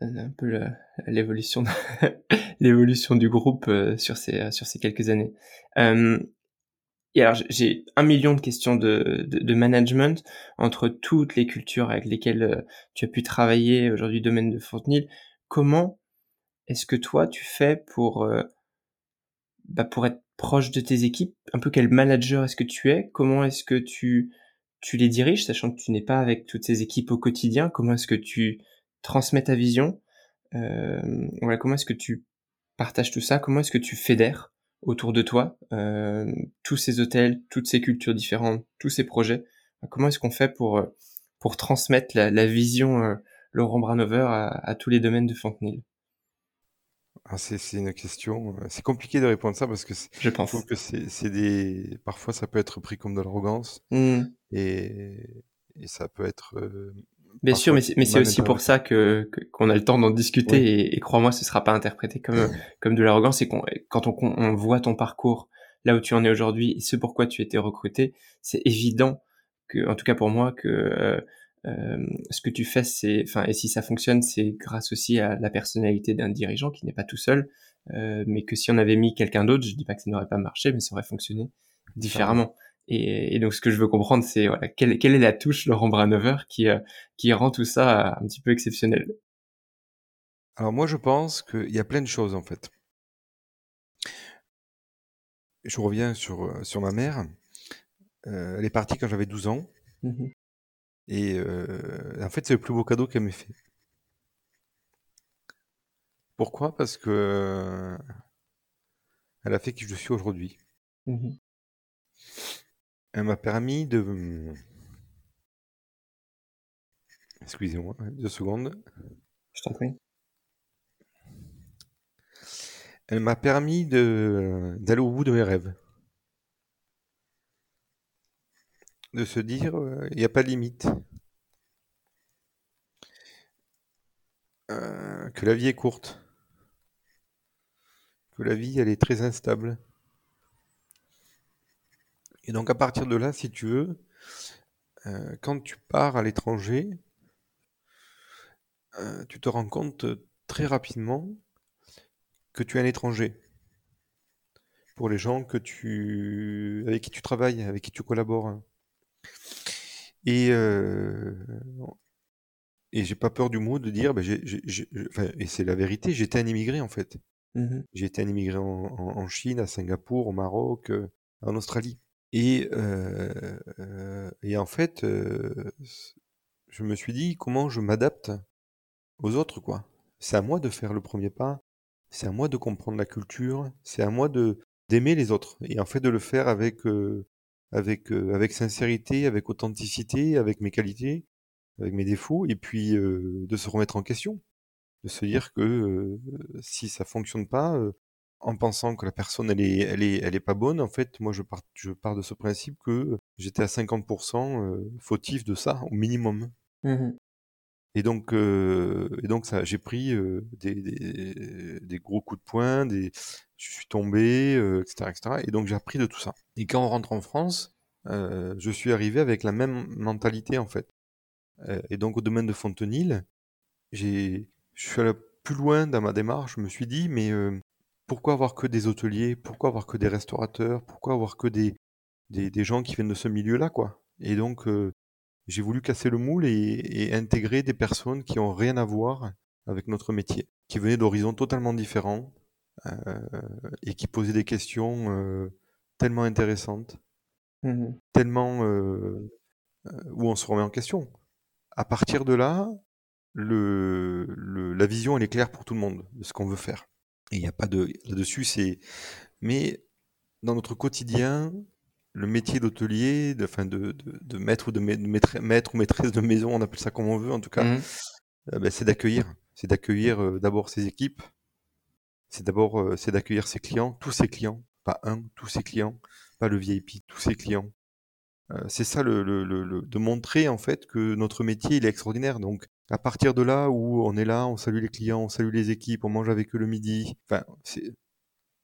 un peu l'évolution l'évolution du groupe sur ces sur ces quelques années. Euh, et alors j'ai- un million de questions de, de, de management entre toutes les cultures avec lesquelles tu as pu travailler aujourd'hui domaine de Fontenil. Comment est-ce que toi tu fais pour bah, pour être proche de tes équipes? Un peu quel manager est-ce que tu es? Comment est-ce que tu tu les diriges, sachant que tu n'es pas avec toutes ces équipes au quotidien? Comment est-ce que tu transmets ta vision? Euh, voilà, comment est-ce que tu partages tout ça? Comment est-ce que tu fédères autour de toi euh, tous ces hôtels, toutes ces cultures différentes, tous ces projets? Comment est-ce qu'on fait pour pour transmettre la, la vision euh, Laurent Branover à, à tous les domaines de Fontenil Ah, c'est c'est une question, euh, c'est compliqué de répondre ça parce que c'est- Je je pense. trouve que c'est c'est des, parfois ça peut être pris comme de l'arrogance Hmm. et, et ça peut être euh, Bien sûr, parfois mais c'est, mais c'est mal aussi pour interprété. ça que, que- qu'on a le temps d'en discuter Oui. et, et crois-moi, ce sera pas interprété comme comme de l'arrogance. Et qu'on, quand on, on voit ton parcours, là où tu en es aujourd'hui, et ce pourquoi tu étais recruté, c'est évident que, en tout cas pour moi, que euh, euh, ce que tu fais, c'est, enfin, et si ça fonctionne, c'est grâce aussi à la personnalité d'un dirigeant qui n'est pas tout seul, euh, mais que si on avait mis quelqu'un d'autre, je dis pas que ça n'aurait pas marché, mais ça aurait fonctionné différemment. Et, et donc ce que je veux comprendre, c'est voilà, quelle, quelle est la touche Laurent Branover qui euh, qui rend tout ça un petit peu exceptionnel? Alors moi je pense qu'il y a plein de choses en fait. Je reviens sur, sur ma mère. Elle est partie quand j'avais 12 ans Mhm. Et euh, en fait c'est le plus beau cadeau qu'elle m'ait fait. Pourquoi? Parce que euh, elle a fait qui je suis aujourd'hui. Mhm. Elle m'a permis de... Excusez-moi, deux secondes. Je t'en prie. Elle m'a permis de d'aller au bout de mes rêves. De se dire, euh, il n'y a pas de limite. Euh, que la vie est courte. Que la vie, elle est très instable. Et donc à partir de là, si tu veux, euh, quand tu pars à l'étranger, tu te rends compte très rapidement que tu es un étranger. Pour les gens avec qui tu travailles, avec qui tu collabores. Et, euh, et j'ai pas peur du mot de dire, bah, enfin, et c'est la vérité, j'étais un immigré en fait. J'ai été un immigré en, en- en Chine, à Singapour, au Maroc, euh, en Australie. Et, euh, et en fait, je me suis dit comment je m'adapte aux autres, quoi. c'est à moi de faire le premier pas, c'est à moi de comprendre la culture, c'est à moi de d'aimer les autres et en fait de le faire avec euh, avec euh, avec sincérité, avec authenticité, avec mes qualités, avec mes défauts et puis euh, de se remettre en question, de se dire que euh, si ça fonctionne pas en pensant que la personne elle est elle est elle est pas bonne en fait moi je pars je pars de ce principe que j'étais à 50% euh, fautif de ça au minimum. Mmh Et donc, euh, et donc ça, j'ai pris euh, des, gros coups de poing, des, je suis tombé, euh, etc., etc. Et donc j'ai appris de tout ça. Et quand on rentre en France, je suis arrivé avec la même mentalité en fait. Et donc au domaine de Fontenil, j'ai, je suis allé plus loin dans ma démarche. Je me suis dit, mais pourquoi avoir que des hôteliers? Pourquoi avoir que des restaurateurs? Pourquoi avoir que des, des, des gens qui viennent de ce milieu-là, quoi? Et donc j'ai voulu casser le moule et, et intégrer des personnes qui ont rien à voir avec notre métier, qui venaient d'horizons totalement différents euh, et qui posaient des questions euh, tellement intéressantes, Mmh tellement euh, où on se remet en question. À partir de là, le, le, la vision elle est claire pour tout le monde de ce qu'on veut faire. Et il n'y a pas de là-dessus, c'est. Mais dans notre quotidien, le métier d'hôtelier, de, enfin de, de, de maître ou de, maître, maître, ou maîtresse de maison, on appelle ça comme on veut en tout cas, Mmh euh, ben, c'est d'accueillir. C'est d'accueillir euh, d'abord ses équipes, c'est d'abord euh, c'est d'accueillir ses clients, tous ses clients, pas un, tous ses clients, pas le VIP, tous ses clients. C'est ça le, le, le, le- de montrer en fait que notre métier il est extraordinaire. Donc à partir de là où on est là, on salue les clients, on salue les équipes, on mange avec eux le midi. Enfin,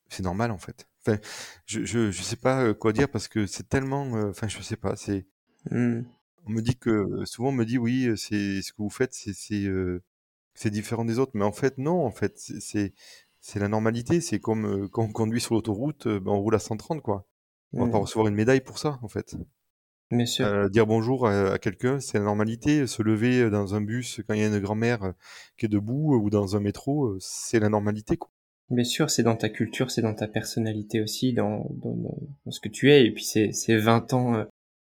c'est normal en fait. Enfin, je, je, je sais pas euh, quoi dire parce que c'est tellement. euh, Enfin, je sais pas. C'est. Mmh. On me dit que souvent on me dit oui, euh, c'est ce que vous faites, c'est c'est euh, c'est différent des autres, mais en fait non. En fait, c'est c'est la normalité. C'est comme euh, quand on conduit sur l'autoroute, euh, ben, on roule à 130 quoi. On va pas Mmh. recevoir une médaille pour ça en fait. Bien sûr. Euh, dire bonjour à, à quelqu'un, c'est la normalité. Se lever dans un bus quand il y a une grand-mère euh, qui est debout euh, ou dans un métro, euh, c'est la normalité quoi. Bien sûr, c'est dans ta culture, c'est dans ta personnalité aussi, dans, dans, dans- ce que tu es. Et puis c'est c'est 20 ans euh,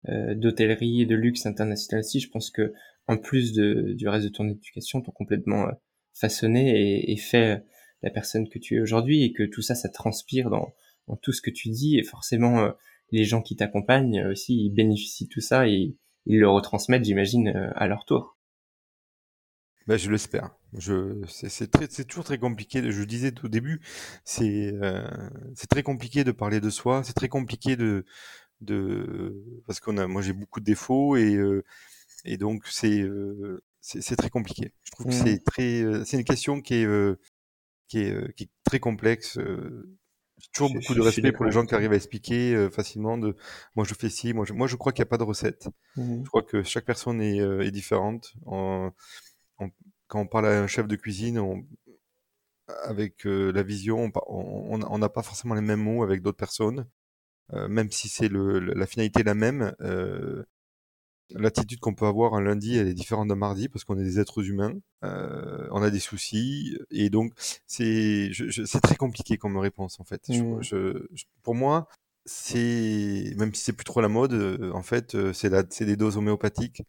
euh, d'hôtellerie et de luxe international aussi. Je pense que en plus de, du reste de ton éducation, t'ont complètement euh, façonné et, et fait euh, la personne que tu es aujourd'hui et que tout ça, ça transpire dans, dans tout ce que tu dis. Et forcément, les gens qui t'accompagnent aussi, ils bénéficient de tout ça et ils le retransmettent, j'imagine, à leur tour. Ben, je l'espère. Je, c'est, c'est très, c'est toujours très compliqué. Je le disais au début, c'est, euh, c'est très compliqué de parler de soi. C'est très compliqué de, de, parce qu'on a, moi j'ai beaucoup de défauts et, euh, et donc c'est, euh, c'est, très compliqué. Je trouve que Mmh. c'est très, euh, c'est une question qui est, euh, qui est, euh, qui est très complexe. euh. Toujours beaucoup de respect pour les gens qui arrivent à expliquer euh, facilement. De, moi je fais ci, moi je, moi je crois qu'il n'y a pas de recette. Mmh. Je crois que chaque personne est, euh, est différente. Quand on parle à un chef de cuisine, on, avec euh, la vision, on n'a pas forcément les mêmes mots avec d'autres personnes, euh, même si c'est la finalité est la même. euh, L'attitude qu'on peut avoir un lundi, elle est différente d'un mardi parce qu'on est des êtres humains, on a des soucis et donc c'est très compliqué comme réponse en fait. Mmh. je- je- pour moi, c'est même si c'est plus trop la mode, en fait, c'est des doses homéopathiques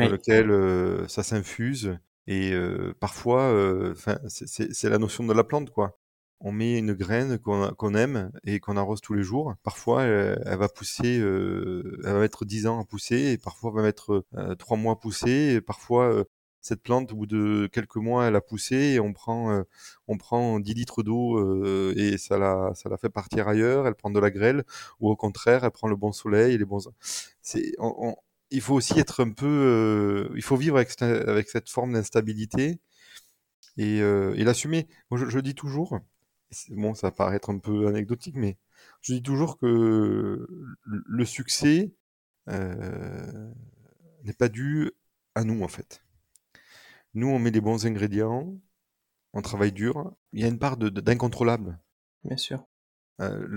dans lesquelles ça s'infuse et euh, parfois, euh, c'est la notion de la plante quoi. On met une graine qu'on qu'on aime et qu'on arrose tous les jours. Parfois, elle, va pousser, euh, elle va mettre 10 ans à pousser, et parfois elle va mettre euh, 3 mois à pousser, et parfois cette plante, au bout de quelques mois, elle a poussé, et on prend, euh, on prend 10 litres d'eau euh, et ça la, ça la fait partir ailleurs, elle prend de la grêle, ou au contraire, elle prend le bon soleil et les bons... On- il faut aussi être un peu... euh, il faut vivre avec, cette- avec cette forme d'instabilité et, euh, et l'assumer. Moi, je, je dis toujours, bon, ça va paraître un peu anecdotique, mais je dis toujours que le succès euh, n'est pas dû à nous, en fait. Nous, on met les bons ingrédients, on travaille dur. Il y a une part d'incontrôlable. Bien sûr.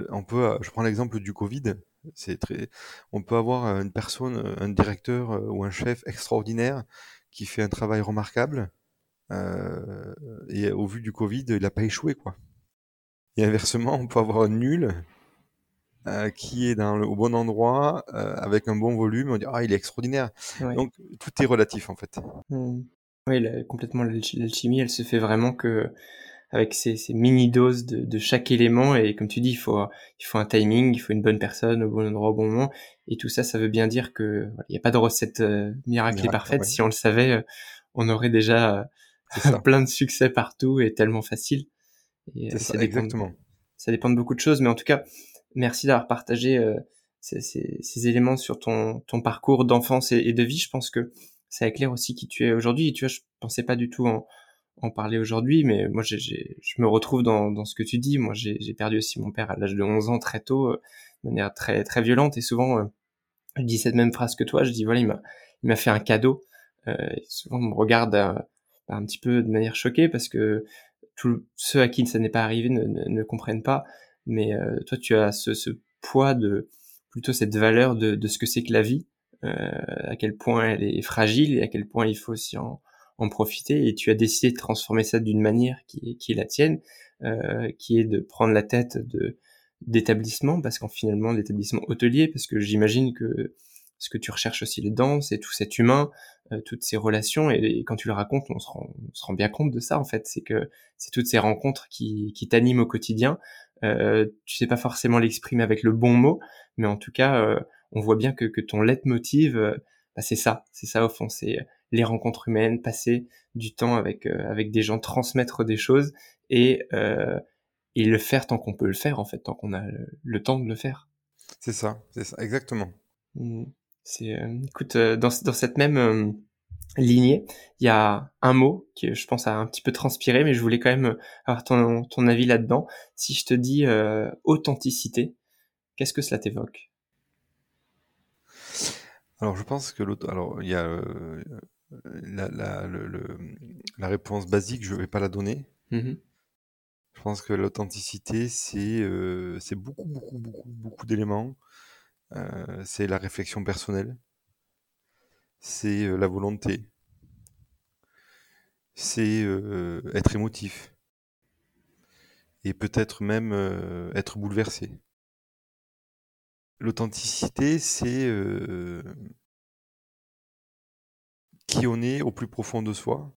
On peut, je prends l'exemple du Covid. C'est très, on peut avoir une personne, un directeur ou un chef extraordinaire qui fait un travail remarquable. euh, et au vu du Covid, il n'a pas échoué, quoi. Et inversement, on peut avoir un nul euh, qui est dans le, au bon endroit, euh, avec un bon volume, on dit ah il est extraordinaire. Ouais. Donc tout est relatif en fait. Mmh. Oui, complètement l'alchimie, elle se fait vraiment que avec ces ces mini doses de de chaque élément et comme tu dis, il faut, il faut un timing, il faut une bonne personne au bon endroit au bon moment et tout ça, ça veut bien dire que, voilà, il y a pas de recette, heu, miracle et Miracle, parfaite. ouais. Si on le savait, heu, on aurait déjà, ça. plein de succès partout et tellement facile et ça ça, dépend de exactement. ça dépend de beaucoup de choses mais en tout cas, merci d'avoir partagé, ces ces ces éléments sur ton ton parcours d'enfance et et de vie. Je pense que ça éclaire aussi qui tu es aujourd'hui tu vois, je pensais pas du tout en en parler aujourd'hui mais moi je me retrouve dans dans ce que tu dis. Moi, j'ai perdu aussi mon père à l'âge de 11 ans très tôt, heu, de manière très, très violente et souvent, heu, je dis cette même phrase que toi. Je dis: «Voilà, il m'a fait un cadeau», et souvent on me regarde, heu, un petit peu de manière choquée parce que tous ceux à qui ça n'est pas arrivé ne ne ne comprennent pas mais toi, tu as ce ce poids de plutôt cette valeur de de ce que c'est que la vie, à quel point elle est fragile et à quel point il faut aussi en en profiter et tu as décidé de transformer ça d'une manière qui qui est la tienne, heu, qui est de prendre la tête de d'établissements parce qu'en finalement d'établissements hôteliers parce que j'imagine que ce que tu recherches aussi là-dedans, c'est tout cet humain, heu, toutes ces relations et quand tu le racontes, on se rend on se rend bien compte de ça, en fait. C'est que c'est toutes ces rencontres qui qui t'animent au quotidien, heu, tu sais pas forcément l'exprimer avec le bon mot mais en tout cas, heu, on voit bien que que ton leitmotiv, heu, bah, c'est ça, c'est ça au fond, c'est les rencontres humaines, passer du temps avec, avec des gens, transmettre des choses et heu, et le faire tant qu'on peut le faire, en fait, tant qu'on a le le temps de le faire. C'est ça, c'est ça, exactement. Mmh mh. C'est, écoute, dans cette même, lignée, il y a un mot qui, je pense, a un petit peu transpiré mais je voulais quand même, avoir ton ton avis là-dedans. Si je te dis, authenticité, qu'est-ce que cela t'évoque? Alors je pense que l'aut alors il y a, heu, la la le le, la réponse basique, je vais pas la donner. Mmh mh. Je pense que l'authenticité, c'est, heu, c'est beaucoup, beaucoup, beaucoup, beaucoup d'éléments. Heu, c'est la réflexion personnelle. C'est, la volonté. C'est, être émotif. Et peut-être même, être bouleversé. L'authenticité, c'est, heu qui on est au plus profond de soi.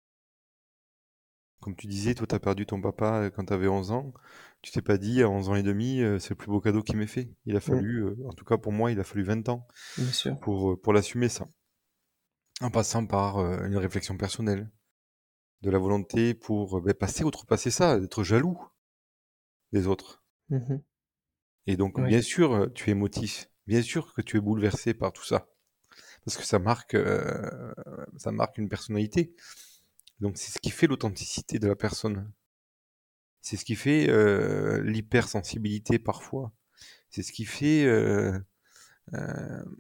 Comme tu disais, toi, tu as perdu ton papa, heu, quand tu avais 11 ans. Tu t'es pas dit à 11 ans et demi, heu: «C'est le plus beau cadeau qui m'ait fait». Il a Mmh. fallu, en tout cas pour moi, il a fallu 20 ans Bien sûr. pour, pour l'assumer ça. En passant par, une réflexion personnelle, de la volonté pour, beh, passer outrepasser ça, d'être jaloux des autres. Mmh mh. Et donc bien sûr, heu, tu es émotif, bien sûr que tu es bouleversé par tout ça. Parce que ça marque, heu, ça marque une personnalité. Donc c'est ce qui fait l'authenticité de la personne. C'est ce qui fait, heu, l'hypersensibilité parfois. C'est ce qui fait, heu, hem,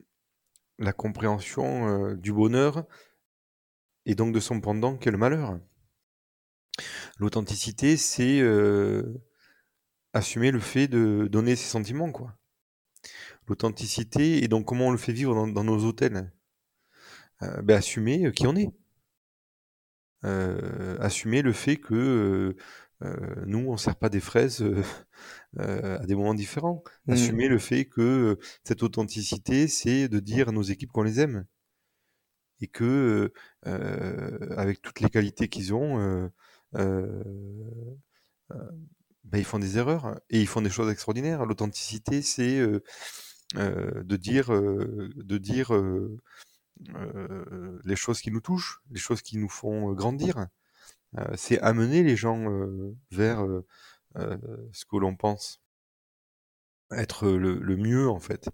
la compréhension, heu, du bonheur et donc de son pendant qu'est le malheur. L'authenticité, c'est, heu, assumer le fait de donner ses sentiments, quoi. L'authenticité et donc comment on le fait vivre dans dans nos hôtels? Heu, bah, assumer, heu, qui on est. Heu, assumer le fait que, nous, on sert pas des fraises, à des moments différents. Mmh. Assumer le fait que, cette authenticité, c'est de dire à nos équipes qu'on les aime. Et que, avec toutes les qualités qu'ils ont, bah, ils font des erreurs et ils font des choses extraordinaires. L'authenticité, c'est, de dire, de dire, les choses qui nous touchent, les choses qui nous font, grandir. C'est amener les gens, vers, ce que l'on pense être le mieux, en fait.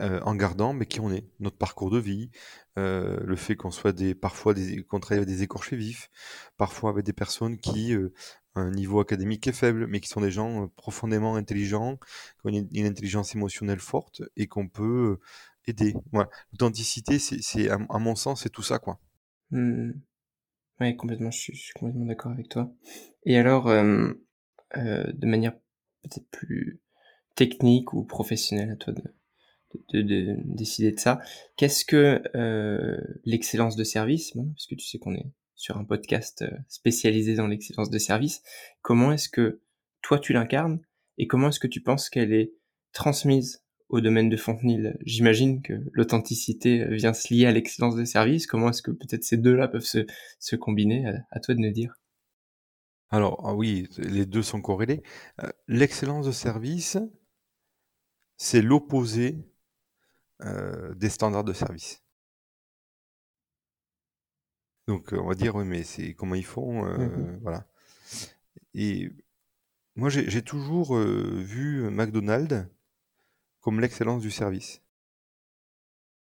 En gardant, mais qui on est, notre parcours de vie, le fait qu'on soit des parfois des travaille avec des écorchés vifs, parfois avec des personnes qui, un niveau académique est faible, mais qui sont des gens, heu, profondément intelligents, qui ont une intelligence émotionnelle forte et qu'on peut, heu, aider. L'authenticité, c'est à mon sens, c'est tout ça, quoi. Mmh. Ouais, complètement, je suis complètement d'accord avec toi. Et alors, hem, heu, de manière peut-être plus technique ou professionnelle, à toi de de de décider de ça. Qu'est-ce que, heu, l'excellence de service, mmh, puisque tu sais qu'on est sur un podcast, heu, spécialisé dans l'excellence de service. Comment est-ce que toi tu l'incarnes et comment est-ce que tu penses qu'elle est transmise au domaine de Fontenil? J'imagine que l'authenticité vient se lier à l'excellence de service. Comment est-ce que peut-être ces deux-là peuvent se, combiner? À, toi de nous dire. Alors ah oui, les deux sont corrélés. Euh, l'excellence de service, c'est l'opposé euh, des standards de service. Donc on va dire oui mais c'est comment ils font, euh, mmh voilà. Et moi j'ai toujours vu McDonald's comme l'excellence du service.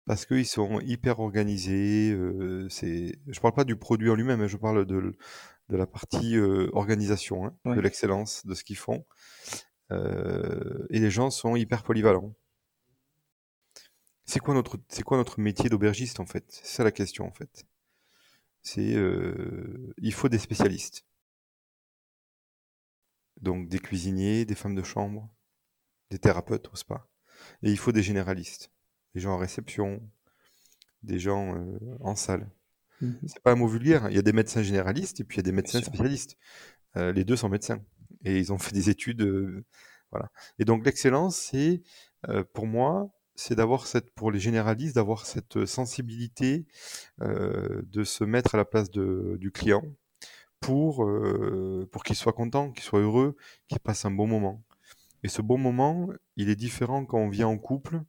Parce qu'ils sont hyper organisés. Euh, c'est, je parle pas du produit en lui-même, hein, je parle de, de la partie euh, organisation, hein, de l'excellence de ce qu'ils font. Euh, et les gens sont hyper polyvalents. C'est quoi notre, c'est quoi notre métier d'aubergiste en fait? C'est ça la question en fait. C'est, il faut des spécialistes. Donc des cuisiniers, des femmes de chambre, des thérapeutes au spa. Et il faut des généralistes des gens en réception, des gens euh, en salle. Mmh C'est pas un mot vulgaire. Hein. Il y a des médecins généralistes et puis il y a des médecins spécialistes. Euh, les deux sont médecins et ils ont fait des études. Euh, voilà. Et donc l'excellence, c'est pour moi, c'est d'avoir cette, pour les généralistes, d'avoir cette sensibilité de se mettre à la place de, du client pour, pour qu'il soit content, qu'il soit heureux, qu'il passe un bon moment. Et ce bon moment, il est différent quand on vient en couple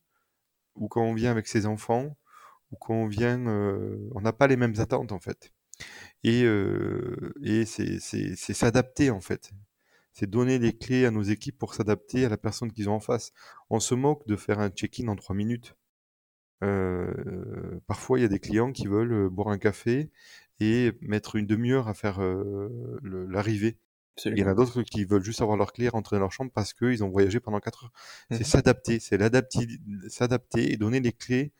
ou quand on vient avec ses enfants, ou quand on vient, on n'a pas les mêmes attentes en fait. Et, et c'est s'adapter en fait. C'est donner les clés à nos équipes pour s'adapter à la personne qu'ils ont en face. On se moque de faire un check-in en trois minutes. Euh, parfois, il y a des clients qui veulent boire un café et mettre une demi-heure à faire l'arrivée. Il y en a d'autres qui veulent juste avoir leur clé, rentrer dans leur chambre parce qu'ils ont voyagé pendant 4 heures. C'est mmh s'adapter, c'est s'adapter et donner les clés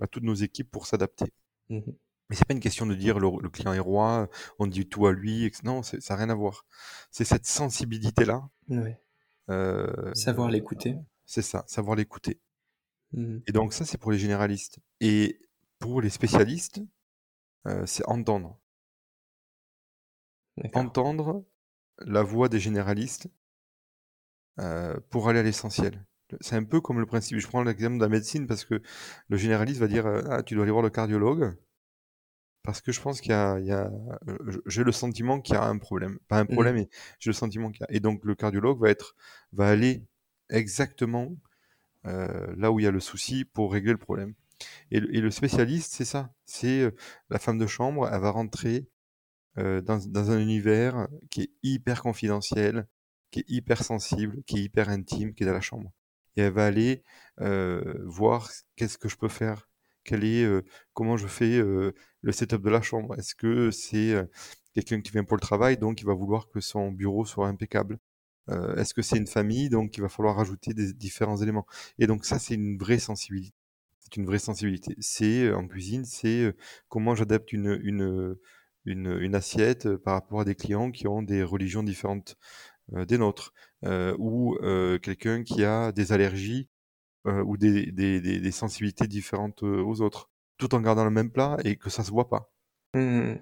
à toutes nos équipes pour s'adapter. Mmh Mais c'est pas une question de dire le, client est roi, on dit tout à lui. Non, ça n'a rien à voir. C'est cette sensibilité-là. Euh, savoir l'écouter. C'est ça, savoir l'écouter. Mmh et donc ça, c'est pour les généralistes. Et pour les spécialistes, euh, c'est entendre. Entendre la voix des généralistes euh, pour aller à l'essentiel. C'est un peu comme le principe, je prends l'exemple de la médecine parce que le généraliste va dire ah, tu dois aller voir le cardiologue parce que je pense qu'il y a, euh, j'ai le sentiment qu'il y a un problème, pas un mmh. problème, mais j'ai le sentiment qu'il y a. Et donc le cardiologue va être, va aller exactement là où il y a le souci pour régler le problème. Et et le spécialiste, c'est ça, c'est la femme de chambre, elle va rentrer euh, dans, dans, un univers qui est hyper confidentiel, qui est hyper sensible, qui est hyper intime, qui est dans la chambre. Et elle va aller euh, voir qu'est-ce que je peux faire, quel est, comment je fais le setup de la chambre? Est-ce que c'est quelqu'un qui vient pour le travail, donc il va vouloir que son bureau soit impeccable? Est-ce que c'est une famille, donc il va falloir rajouter des différents éléments? Et donc ça, c'est une vraie sensibilité. C'est une vraie sensibilité. C'est en cuisine, c'est comment j'adapte une, une une, assiette par rapport à des clients qui ont des religions différentes des nôtres, ou quelqu'un qui a des allergies ou des, des, des, sensibilités différentes aux autres, tout en gardant le même plat et que ça se voit pas. Mmh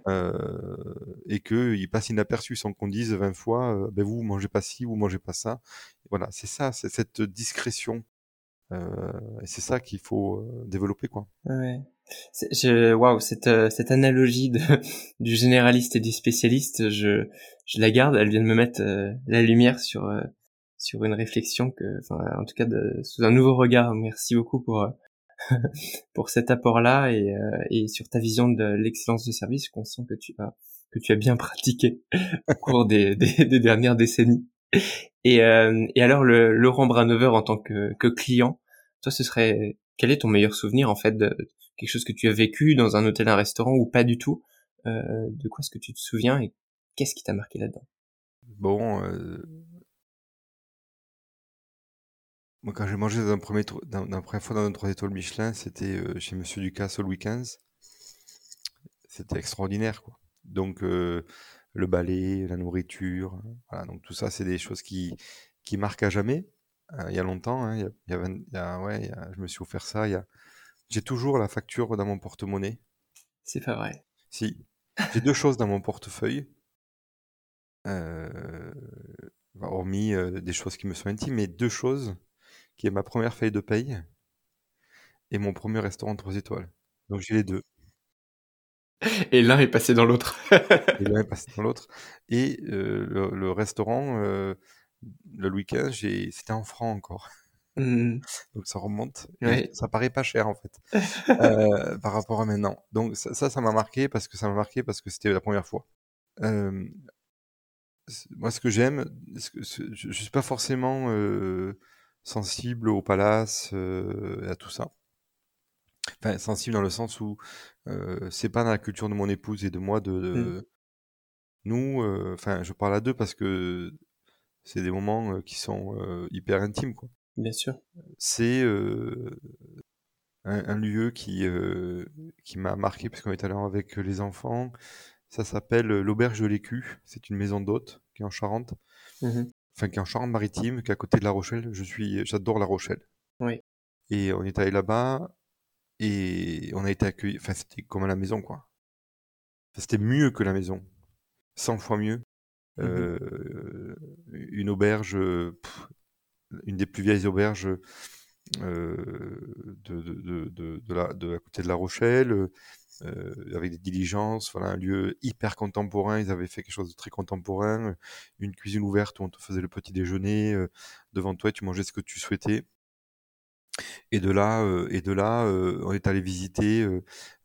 et qu'il passe inaperçu sans qu'on dise 20 fois ben vous, vous mangez pas ci, vous mangez pas ça. Voilà, c'est ça, c'est cette discrétion. et c'est ça qu'il faut développer. quoi. Ouais. Waouh, cette, euh, cette analogie de, du généraliste et du spécialiste, je, je la garde. Elle vient de me mettre euh, la lumière sur euh, sur une réflexion que, enfin, en tout cas, sous un nouveau regard. Merci beaucoup pour pour cet apport-là et, et sur ta vision de l'excellence de service qu'on sent que tu as que tu as bien pratiqué au cours des, des, dernières décennies. Et, et alors, Laurent Branover en tant que, que client, toi, ce serait quel est ton meilleur souvenir en fait de, quelque chose que tu as vécu dans un hôtel, un restaurant ou pas du tout euh, De quoi est-ce que tu te souviens et qu'est-ce qui t'a marqué là-dedans? Bon, euh... moi quand j'ai mangé dans un premier, dans, dans première fois dans un 3 étoiles Michelin, c'était euh, chez Monsieur Ducasse au Louis XV. C'était extraordinaire, quoi. Donc euh, le balai, la nourriture, voilà. Donc tout ça, c'est des choses qui qui marquent à jamais. Euh, il y a longtemps, hein, il y a, il y a, il y a ouais, je me suis offert ça il y a j'ai toujours la facture dans mon porte-monnaie. C'est pas vrai. Si. J'ai deux choses dans mon portefeuille. Hormis des choses qui me sont intimes, mais deux choses qui est ma première feuille de paye et mon premier restaurant 3 étoiles. Donc j'ai les deux. Et l'un est passé dans l'autre. et l'un est passé dans l'autre. Et euh, le, restaurant, euh, le week-end, c'était en francs encore. Mmh. Donc ça remonte. Ça paraît pas cher en fait euh, par rapport à maintenant. Donc ça, ça m'a marqué parce que ça m'a marqué parce que c'était la première fois. moi, ce que j'aime, je, ne suis pas forcément sensible au palace, à tout ça. Enfin, sensible dans le sens où c'est pas dans la culture de mon épouse et de moi de. Mmh. Nous, enfin, je parle à deux parce que c'est des moments qui sont hyper intimes, quoi. Bien sûr. C'est un, lieu qui, qui m'a marqué parce qu'on est allé avec les enfants. Ça s'appelle l'Auberge de l'Écu. C'est une maison d'hôte qui est en Charente. Mmh enfin, qui est en Charente-Maritime, qui est à côté de La Rochelle. Je suis, j'adore La Rochelle. Oui. Et on est allé là-bas et on a été accueillis. Enfin, c'était comme à la maison, quoi. c'était mieux que la maison. 100 fois mieux. Mmh une auberge, une des plus vieilles auberges euh, de, de, de, de, la, de à côté de La Rochelle, euh, avec des diligences, voilà, un lieu hyper contemporain. Ils avaient fait quelque chose de très contemporain, une cuisine ouverte où on te faisait le petit déjeuner euh, devant toi, tu mangeais ce que tu souhaitais. Et de là, et de là, on est allé visiter,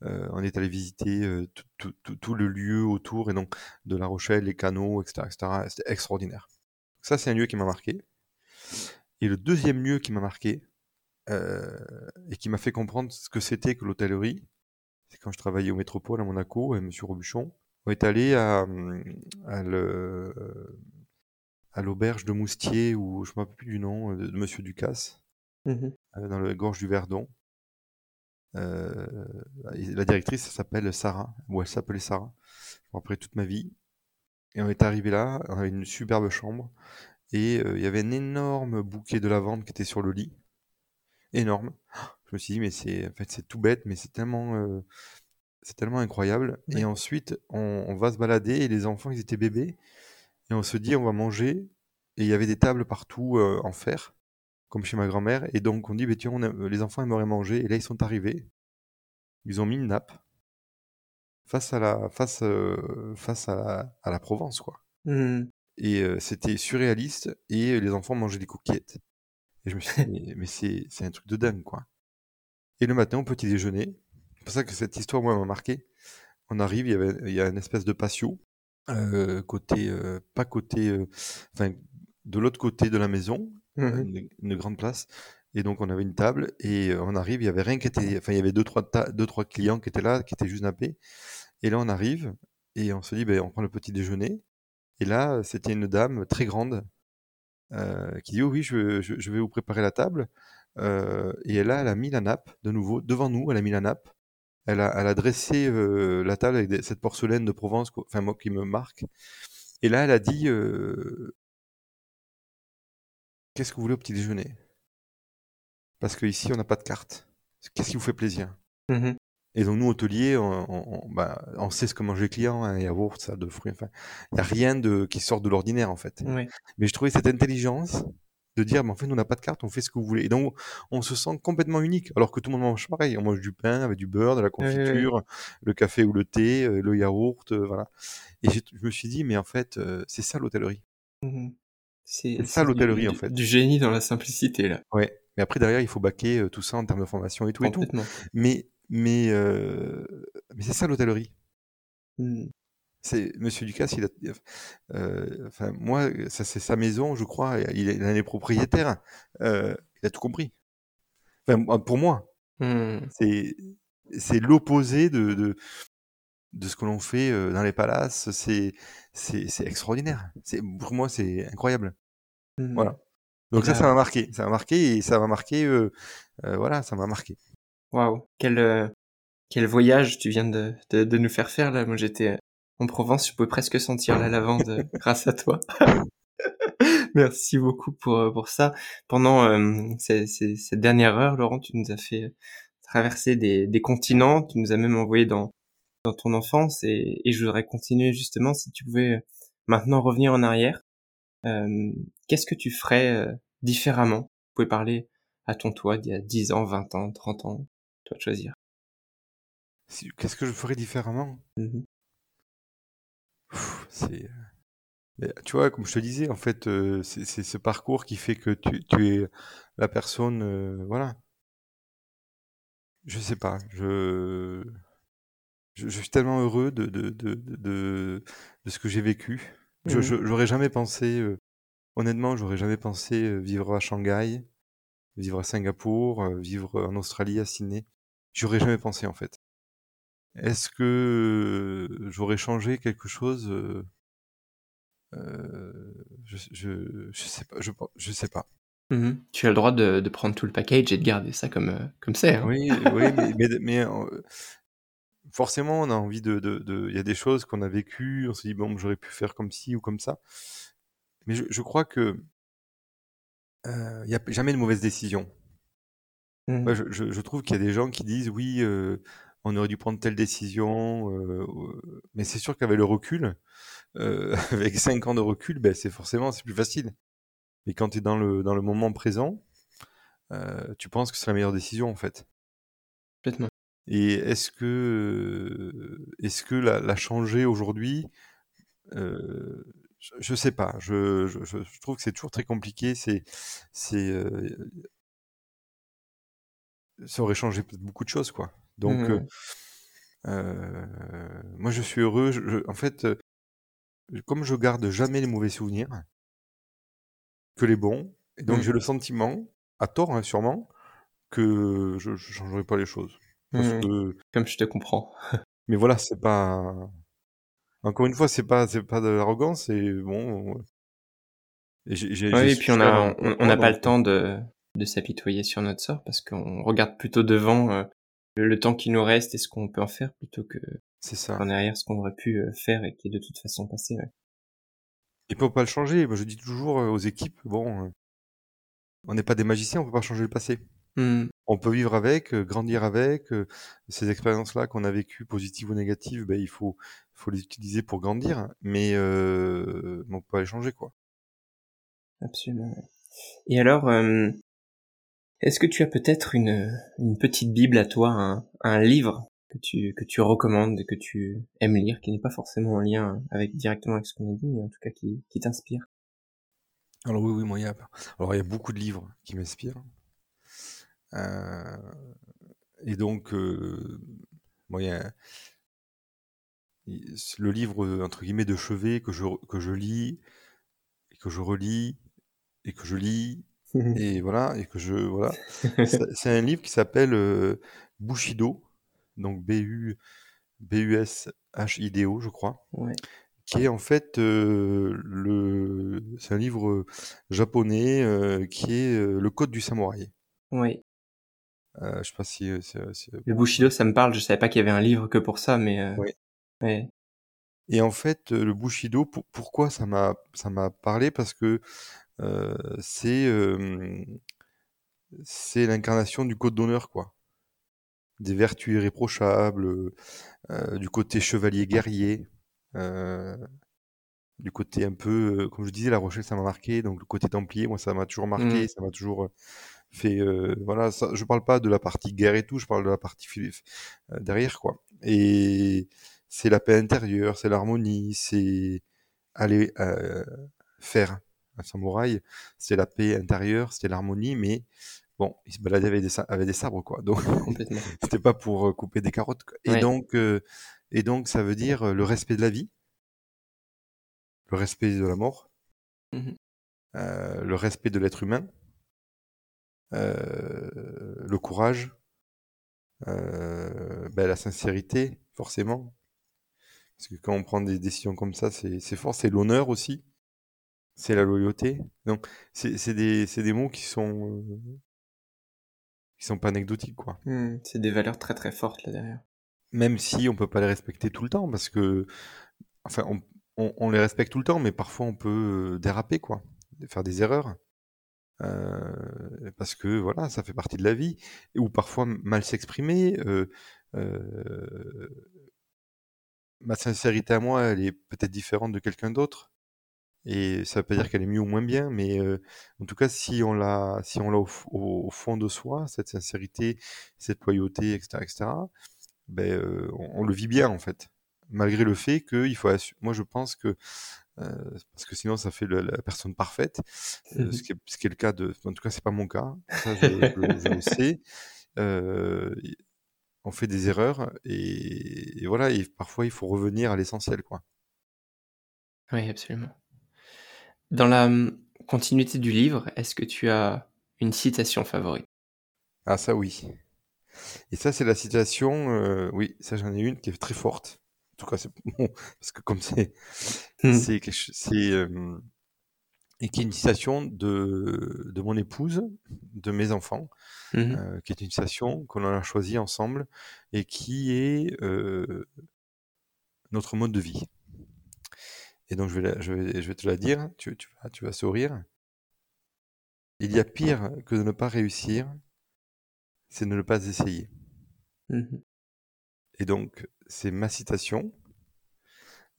on est allé visiter tout, tout, le lieu autour, et donc de La Rochelle, les canaux, etc., etc. C'était extraordinaire. Ça, c'est un lieu qui m'a marqué. Et le deuxième lieu qui m'a marqué euh, et qui m'a fait comprendre ce que c'était que l'hôtellerie, c'est quand je travaillais au Métropole à Monaco, avec M. Robuchon. On est allé à, à l'auberge de Moustier, ou je ne me rappelle plus du nom, de, M. Ducasse, mmh euh, dans la gorge du Verdon. Euh, la directrice, s'appelle Sarah, ou elle s'appelait Sarah, après toute ma vie. Et on est arrivé là, on avait une superbe chambre, et il y avait un énorme bouquet de lavande qui était sur le lit. Énorme. Je me suis dit, mais c'est en fait, c'est tout bête, mais c'est tellement, c'est tellement incroyable. Et ensuite, on, va se balader et les enfants, ils étaient bébés. Et on se dit, on va manger. Et il y avait des tables partout en fer, comme chez ma grand-mère. Et donc, on dit, bah, tiens, les enfants aimeraient manger. Et là, ils sont arrivés. Ils ont mis une nappe face à la, face, face à la, Provence, quoi. Mmh. Et c'était surréaliste. Et les enfants mangeaient des coquillettes. Et je me suis dit, mais, c'est, un truc de dingue, quoi. Et le matin, au petit déjeuner, c'est pour ça que cette histoire, moi, m'a marqué. On arrive, il y, avait, il y a une espèce de patio, côté, pas côté, enfin, de l'autre côté de la maison, mmh une, grande place. Et donc, on avait une table, et on arrive, il y avait rien qui était, enfin, il y avait deux trois, deux, trois clients qui étaient là, qui étaient juste nappés. Et là, on arrive, et on se dit, ben, on prend le petit déjeuner. Et là, c'était une dame très grande euh, qui dit oh oui, je, je, vais vous préparer la table. Euh, et là, elle a mis la nappe de nouveau devant nous. Elle a mis la nappe. Elle a, elle a dressé euh, la table avec cette porcelaine de Provence, enfin moi qui me marque. Et là, elle a dit Qu'est-ce que vous voulez au petit déjeuner? Parce qu'ici, on n'a pas de carte. Qu'est-ce qui vous fait plaisir? Mmh et donc, nous, hôteliers, on, bah, on sait ce que mangent les clients, un hein, yaourt, ça, de fruits, enfin, il n'y a rien de, qui sort de l'ordinaire, en fait. Mais je trouvais cette intelligence de dire, mais en fait, nous, on n'a pas de carte, on fait ce que vous voulez. Et donc, on se sent complètement unique, alors que tout le monde mange pareil. On mange du pain avec du beurre, de la confiture, le café ou le thé, euh, le yaourt, euh, voilà. Et je me suis dit, mais en fait, euh, c'est ça l'hôtellerie. Mmh c'est ça l'hôtellerie, en fait. Du génie dans la simplicité, là. Ouais. Mais après, derrière, il faut baquer tout ça en termes de formation et tout et tout. Mais mais, euh, mais c'est ça l'hôtellerie. Mmh. C'est Monsieur Ducasse, il a, euh, enfin moi, ça c'est sa maison, je crois. Il est l'un des propriétaires. Euh, il a tout compris. Enfin, pour moi, mmh. c'est c'est l'opposé de, de, de ce que l'on fait dans les palaces. C'est c'est extraordinaire. C'est pour moi, c'est incroyable. Mmh. Voilà. Donc ça, ça m'a marqué. Ça m'a marqué et ça m'a marqué. voilà, ça m'a marqué. Waouh, quel euh, quel voyage tu viens de, de, de, nous faire faire là. Moi j'étais euh, en Provence, je pouvais presque sentir la lavande euh, grâce à toi. Merci beaucoup pour pour ça. Pendant euh, ces, ces, cette dernière heure, Laurent, tu nous as fait traverser des, des continents, tu nous as même envoyé dans dans ton enfance et, et je voudrais continuer justement si tu pouvais maintenant revenir en arrière. Euh, Qu'est-ce que tu ferais différemment? Vous pouvez parler à ton toi d'il y a 10 ans, 20 ans, 30 ans Toi de choisir. Qu'est-ce que je ferais différemment? Mmh C'est tu vois, comme je te disais, en fait, euh, c'est ce parcours qui fait que tu, tu es la personne, euh, voilà. Je sais pas, je, je, suis tellement heureux de, de, de, de, de ce que j'ai vécu. Je mmh J'aurais jamais pensé, euh, honnêtement, j'aurais jamais pensé vivre à Shanghai, vivre à Singapour, vivre en Australie, à Sydney. J'aurais jamais pensé, en fait. Est-ce que j'aurais changé quelque chose euh, je, je, je, sais pas. Je, je sais pas. Mmh tu as le droit de, de, prendre tout le package et de garder ça comme comme c'est. Hein. Oui, oui, mais, mais, mais euh, forcément, on a envie de. Il de, y a des choses qu'on a vécues. On se dit bon, j'aurais pu faire comme ci ou comme ça. Mais je, je crois que il n'y a jamais de mauvaise décision. Mmh. je, trouve qu'il y a des gens qui disent oui, on aurait dû prendre telle décision, mais c'est sûr qu'avec le recul, euh, avec 5 ans de recul, ben, c'est forcément c'est plus facile. Mais quand tu es dans le, dans le moment présent, euh, tu penses que c'est la meilleure décision en fait. Complètement. Et est-ce que, est-ce que la, la changer aujourd'hui euh, je, sais pas. Je, je, je trouve que c'est toujours très compliqué. C'est, c'est, euh, ça aurait changé beaucoup de choses, quoi. Donc, mmh. euh, moi, je suis heureux. Je, en fait, comme je garde jamais les mauvais souvenirs, que les bons, et donc Mmh. j'ai le sentiment, à tort hein, sûrement, que je, je changerai pas les choses. Parce Mmh. que... Comme je te comprends. Mais voilà, c'est pas. Encore une fois, c'est pas, c'est pas de l'arrogance, c'est bon. Et oui, et puis on a, on n'a pas le temps de, de s'apitoyer sur notre sort parce qu'on regarde plutôt devant euh, le, temps qui nous reste et ce qu'on peut en faire plutôt que c'est ça. en arrière ce qu'on aurait pu euh, faire et qui est de toute façon passé. Ouais. Et puis on peut pas le changer. Moi, je dis toujours euh, aux équipes, bon, on n'est pas des magiciens, on peut pas changer le passé. Mmh. On peut vivre avec, grandir avec. ces expériences-là qu'on a vécues, positives ou négatives, ben, il faut, faut les utiliser pour grandir, mais, euh, on peut pas les changer, quoi. Absolument. Et alors, est-ce que tu as peut-être une, une petite Bible à toi, un, livre que tu, que tu recommandes et que tu aimes lire, qui n'est pas forcément en lien avec directement avec ce qu'on a dit, mais en tout cas qui, qui t'inspire? Alors oui, oui, moi, il y a, alors il y a beaucoup de livres qui m'inspirent. Euh, et donc, euh, moi, il y a, le livre entre guillemets de chevet que je que je lis et que je relis et que je lis et voilà et que je voilà c'est un livre qui s'appelle euh, Bushido donc B U B U S H I D O je crois ouais. qui est en fait euh, le c'est un livre japonais euh, qui est le code du samouraï oui je sais pas si, si, si le Bushido ça me parle je savais pas qu'il y avait un livre que pour ça mais oui. ouais. Et en fait, le Bushido, pour, pourquoi ça m'a ça m'a parlé? Parce que c'est euh, c'est l'incarnation du code d'honneur, quoi. Des vertus irréprochables, euh, du côté chevalier guerrier, du côté un peu, comme je disais, la Rochelle, ça m'a marqué. Donc le côté templier, moi, ça m'a toujours marqué, Mmh. ça m'a toujours fait. voilà, ça, je parle pas de la partie guerre et tout, je parle de la partie derrière, quoi. Et c'est la paix intérieure, c'est l'harmonie, c'est aller euh, faire un samouraï, c'est la paix intérieure, c'est l'harmonie, mais bon, il se baladait avec des, avec des sabres, quoi. Donc, c'était pas pour euh, couper des carottes. Quoi. Et, Ouais. donc, euh, et donc, ça veut dire euh, le respect de la vie, le respect de la mort, Mmh. euh, le respect de l'être humain, euh, le courage, ben, la sincérité, forcément. Parce que quand on prend des décisions comme ça, c'est fort. C'est l'honneur aussi. C'est la loyauté. Donc, c'est des, des mots qui sont, euh, qui sont pas anecdotiques, quoi. Mmh. C'est des valeurs très très fortes là derrière. Même si on peut pas les respecter tout le temps, parce que, enfin, on, on, on les respecte tout le temps, mais parfois on peut déraper, quoi, faire des erreurs. Euh, parce que voilà, ça fait partie de la vie, ou parfois mal s'exprimer. Euh, euh, ma sincérité à moi, elle est peut-être différente de quelqu'un d'autre. Et ça veut pas dire qu'elle est mieux ou moins bien, mais euh, en tout cas, si on l'a, si on l'a au, f- au- au fond de soi, cette sincérité, cette loyauté, etc., etc., ben, euh, on, on le vit bien en fait. Malgré le fait qu'il faut Moi, je pense que euh, parce que sinon, ça fait le- la personne parfaite, euh, ce qui est, ce qui est le cas de. En tout cas, c'est pas mon cas. Ça, je, je- je le sais. On fait des erreurs et, et voilà. Et parfois, il faut revenir à l'essentiel, quoi. Oui, absolument. Dans la hum, continuité du livre, est-ce que tu as une citation favorite? Ah, ça, oui. Et ça, c'est la citation. euh, oui, ça, j'en ai une qui est très forte. En tout cas, c'est bon, parce que comme c'est, Hmm. c'est, euh, et qui est une citation de, de mon épouse, de mes enfants, Mhm. euh, qui est une citation qu'on a choisie ensemble et qui est euh, notre mode de vie. Et donc, je vais, la- je vais, je vais te la dire, tu, tu vas, tu vas sourire. Il y a pire que de ne pas réussir, c'est de ne pas essayer. Mhm. Et donc, c'est ma citation.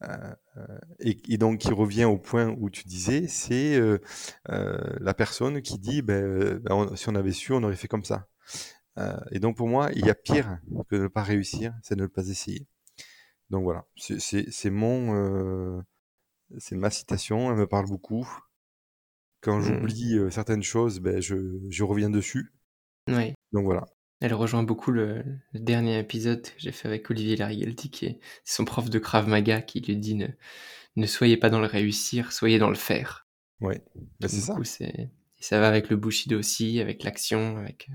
Euh, euh, et, et donc, qui revient au point où tu disais, c'est euh, euh, la personne qui dit, ben, ben, on- si on avait su, on aurait fait comme ça. Et donc, pour moi, il y a pire que de ne pas réussir, c'est de ne pas essayer. Donc voilà, c'est mon, c'est ma citation, elle me parle beaucoup. Quand Mhm. j'oublie certaines choses, ben, je, je reviens dessus. Oui. Donc voilà. Elle rejoint beaucoup le, le dernier épisode que j'ai fait avec Olivier Larigalti, qui est son prof de Krav Maga, qui lui dit ne, ne soyez pas dans le réussir, soyez dans le faire. Ouais, ben, c'est ça. et ça va avec le Bushido aussi, avec l'action, avec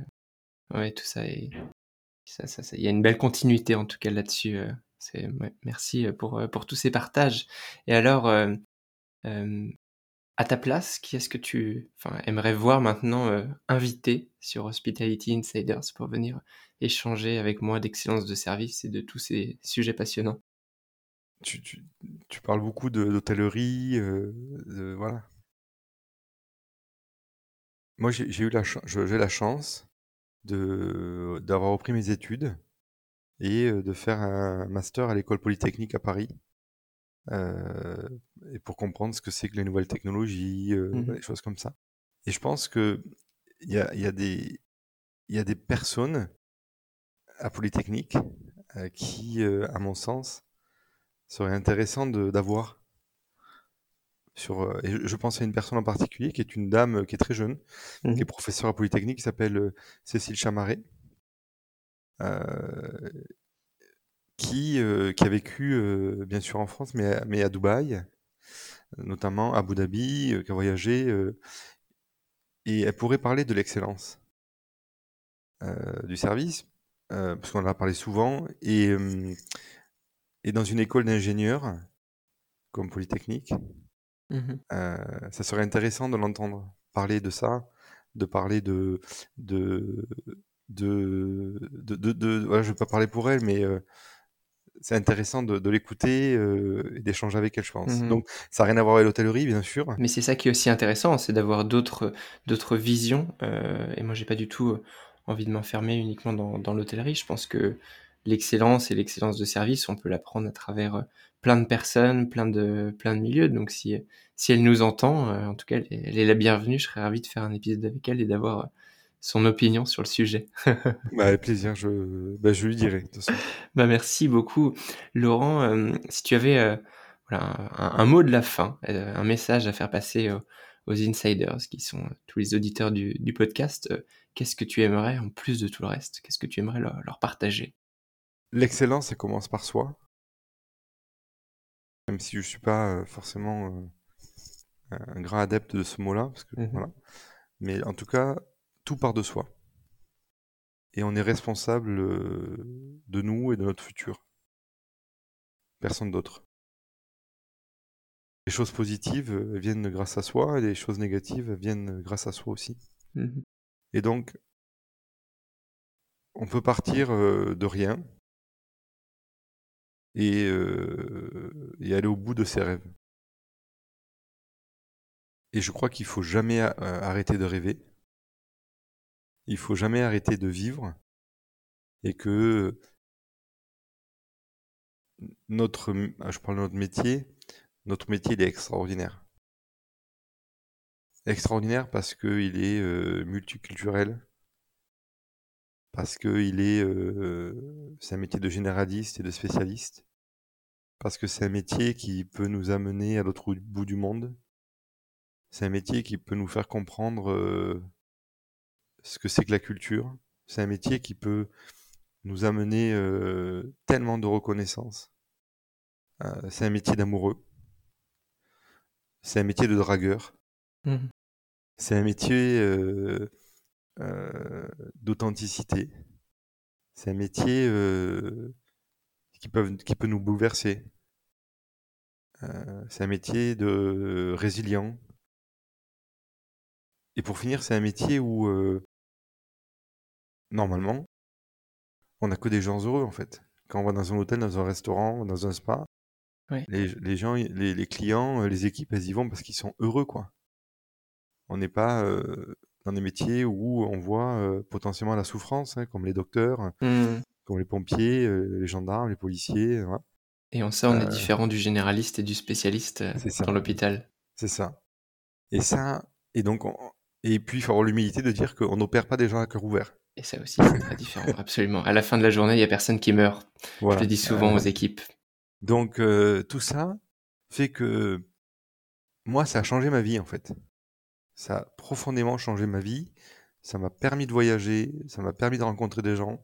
euh, ouais tout ça et ça, ça, ça- il y a une belle continuité en tout cas là-dessus. euh, merci pour euh, pour tous ces partages. Et alors, euh, euh, à ta place, qui est-ce que tu aimerais voir maintenant euh, invité sur Hospitality Insiders pour venir échanger avec moi d'excellence de service et de tous ces sujets passionnants? Tu, parles beaucoup de- d'hôtellerie, euh, voilà. Moi, j'ai eu la, chance d'avoir repris mes études et de faire un master à l'école polytechnique à Paris. euh, et pour comprendre ce que c'est que les nouvelles technologies, euh, Mhm. des choses comme ça. Et je pense que il y a, y a y a des personnes à Polytechnique euh, qui, à mon sens, seraient intéressantes de- d'avoir. Sur, et je, je pense à une personne en particulier qui est une dame qui est très jeune, qui est professeure à Polytechnique, qui s'appelle Cécile Chamaret, qui, euh, qui a vécu euh, bien sûr en France, mais à, mais à Dubaï, notamment à Abu Dhabi, euh, qui a voyagé, euh, et elle pourrait parler de l'excellence euh, du service, euh, parce qu'on en a parlé souvent, et, euh, et dans une école d'ingénieurs comme Polytechnique, euh, ça serait intéressant de l'entendre parler de ça, de parler de de de de, de, de- voilà, je vais pas parler pour elle, mais euh, c'est intéressant de, de l'écouter euh, et d'échanger avec elle, je pense. Mhm. Donc, ça n'a rien à voir avec l'hôtellerie, bien sûr. Mais c'est ça qui est aussi intéressant, c'est d'avoir d'autres d'autres visions. euh, et moi, j'ai pas du tout envie de m'enfermer uniquement dans, dans l'hôtellerie. Je pense que l'excellence et l'excellence de service, on peut l'apprendre à travers plein de personnes, plein de plein de milieux. Donc, si si elle nous entend, en tout cas, elle est, elle est la bienvenue. Je serais ravi de faire un épisode avec elle et d'avoir son opinion sur le sujet. Bah, avec plaisir, je, bah, je lui dirai. de toute façon. Bah, merci beaucoup. Laurent, euh, si tu avais euh, voilà, un, un mot de la fin, euh, un message à faire passer aux insiders, qui sont tous les auditeurs du, du podcast, qu'est-ce que tu aimerais, en plus de tout le reste, qu'est-ce que tu aimerais leur, leur partager? L'excellence, ça commence par soi. Même si je suis pas forcément un grand adepte de ce mot-là, parce que Mhm. voilà. Mais en tout cas, tout part de soi. Et on est responsable euh, de nous et de notre futur. Personne d'autre. Les choses positives euh, viennent grâce à soi et les choses négatives viennent grâce à soi aussi. Mhm. Et donc, on peut partir euh, de rien et, euh, et aller au bout de ses rêves. Et je crois qu'il faut jamais arrêter de rêver. Il faut jamais arrêter de vivre. Et que notre, je parle de notre métier, notre métier est extraordinaire. extraordinaire parce qu'il est euh, multiculturel, parce qu'il est, euh, c'est un métier de généraliste et de spécialiste, parce que c'est un métier qui peut nous amener à l'autre bout du monde. C'est un métier qui peut nous faire comprendre euh, ce que c'est que la culture. C'est un métier qui peut nous amener euh, tellement de reconnaissance. Euh, c'est un métier d'amoureux. C'est un métier de dragueur. Mhm. C'est un métier euh, d'authenticité. C'est un métier qui, peut, qui peut nous bouleverser. C'est un métier de résilient. Et pour finir, c'est un métier où, normalement, on n'a que des gens heureux, en fait. Quand on va dans un hôtel, dans un restaurant, dans un spa, Ouais. les, les gens, les, les clients, euh, les équipes, elles y vont parce qu'ils sont heureux, quoi. On n'est pas euh, dans des métiers où on voit euh, potentiellement la souffrance, hein, comme les docteurs, Mhm. comme les pompiers, euh, les gendarmes, les policiers. voilà. Et en ça, on est différent du généraliste et du spécialiste dans l'hôpital. C'est ça. Et ça, et donc, on- et puis il faut avoir l'humilité de dire qu'on n'opère pas des gens à cœur ouvert. Et ça aussi, c'est très différent, absolument. À la fin de la journée, il y a personne qui meurt. Voilà. Je le dis souvent Euh, aux équipes. donc euh, tout ça fait que moi, ça a changé ma vie en fait. Ça a profondément changé ma vie. Ça m'a permis de voyager, ça m'a permis de rencontrer des gens.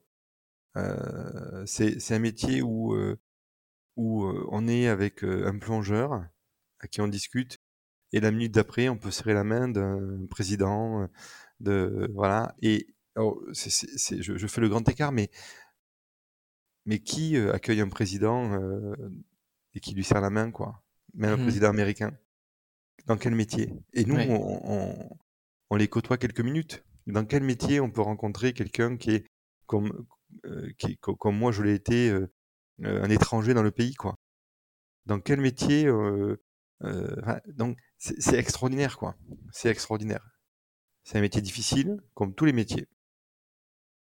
Euh, c'est c'est un métier où, euh, où euh, on est avec un plongeur à qui on discute et la minute d'après, on peut serrer la main d'un président, de voilà. Et alors, c'est- je, je fais le grand écart, mais mais qui euh, accueille un président euh, et qui lui serre la main, quoi? Même un Mhm. président américain. Dans quel métier? Et nous, Ouais. on, on- on les côtoie quelques minutes. Dans quel métier on peut rencontrer quelqu'un qui est comme, euh, qui, co- comme moi, je l'ai été, euh, un étranger dans le pays, quoi? Dans quel métier euh, euh, Donc, c'est extraordinaire, quoi. C'est extraordinaire. C'est un métier difficile, comme tous les métiers.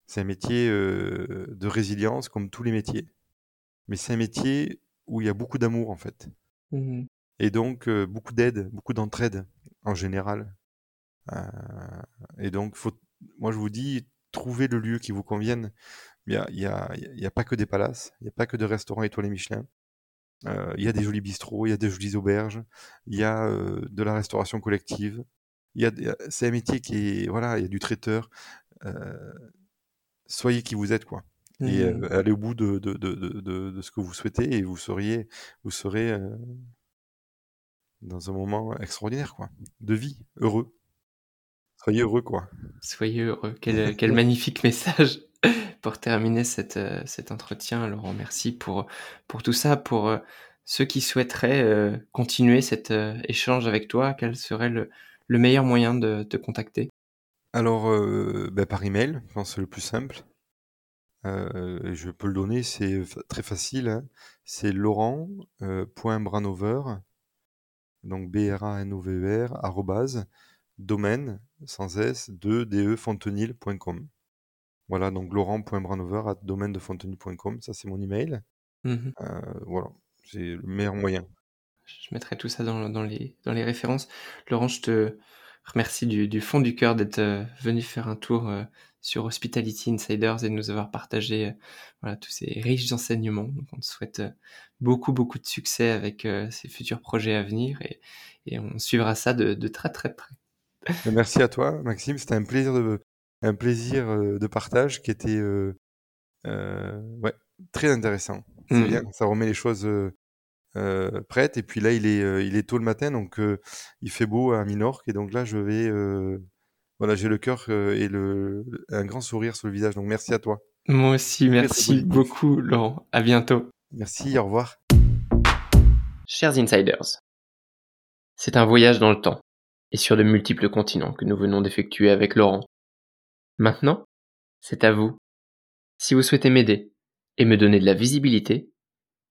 C'est un métier euh, de résilience, comme tous les métiers. Mais c'est un métier où il y a beaucoup d'amour, en fait. Mhm. Et donc, euh, beaucoup d'aide, beaucoup d'entraide, en général. Euh, et donc, faut, moi, je vous dis, trouvez le lieu qui vous convienne. Il n'y a, pas que des palaces, il n'y a pas que de restaurants étoilés Michelin. Il y a des jolis bistrots, il y a des jolies auberges, il y a de la restauration collective. Il y a, des- c'est un métier qui est, voilà, il y a du traiteur. Euh, soyez qui vous êtes, quoi. Et euh, allez au bout de, de, de, de, de- de ce que vous souhaitez et vous seriez, vous serez euh, dans un moment extraordinaire, quoi, de vie, heureux. Soyez heureux, quoi. Soyez heureux. Quel, quel magnifique message pour terminer cette, euh, cet entretien. Laurent, merci pour, pour tout ça. Pour euh, ceux qui souhaiteraient euh, continuer cet euh, échange avec toi, quel serait le, le meilleur moyen de te contacter? Alors, euh, ben, par email, je pense que c'est le plus simple. Euh, je peux le donner, c'est fa- très facile. hein. C'est Laurent euh, point Branover, donc B-R-A-N-O-V-E-R, E arrobase, domaine, sans S, de defontenil.com. Voilà, donc laurent.branover at domaine de fontenil.com, ça c'est mon email. Euh, voilà, c'est le meilleur moyen. Je mettrai tout ça dans, dans les, dans les références. Laurent, je te remercie du, du fond du cœur d'être euh, venu faire un tour euh, sur Hospitality Insiders et de nous avoir partagé euh, voilà, tous ces riches enseignements. Donc, on te souhaite beaucoup, beaucoup de succès avec ces futurs projets à venir et, et on suivra ça de, de très, très près. Ben, Merci à toi, Maxime. C'était un plaisir de, un plaisir de partage qui était euh, euh, ouais, très intéressant. C'est Mhm. bien, ça remet les choses euh, prêtes. Et puis là, il est, euh, il est tôt le matin, donc euh, il fait beau à Minorque. Et donc là, je vais, euh, voilà, j'ai le cœur euh, et le, un grand sourire sur le visage. Donc merci à toi. Moi aussi, merci beaucoup, Laurent. À bientôt. Merci, au revoir. Chers insiders, c'est un voyage dans le temps et sur de multiples continents que nous venons d'effectuer avec Laurent. Maintenant, c'est à vous. Si vous souhaitez m'aider et me donner de la visibilité,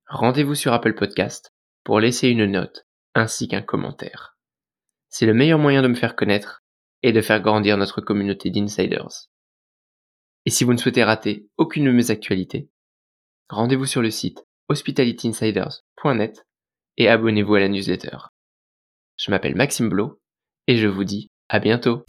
rendez-vous sur Apple Podcast pour laisser une note ainsi qu'un commentaire. C'est le meilleur moyen de me faire connaître et de faire grandir notre communauté d'insiders. Et si vous ne souhaitez rater aucune de mes actualités, rendez-vous sur le site hospitalityinsiders.net et abonnez-vous à la newsletter. Je m'appelle Maxime Blo et je vous dis à bientôt.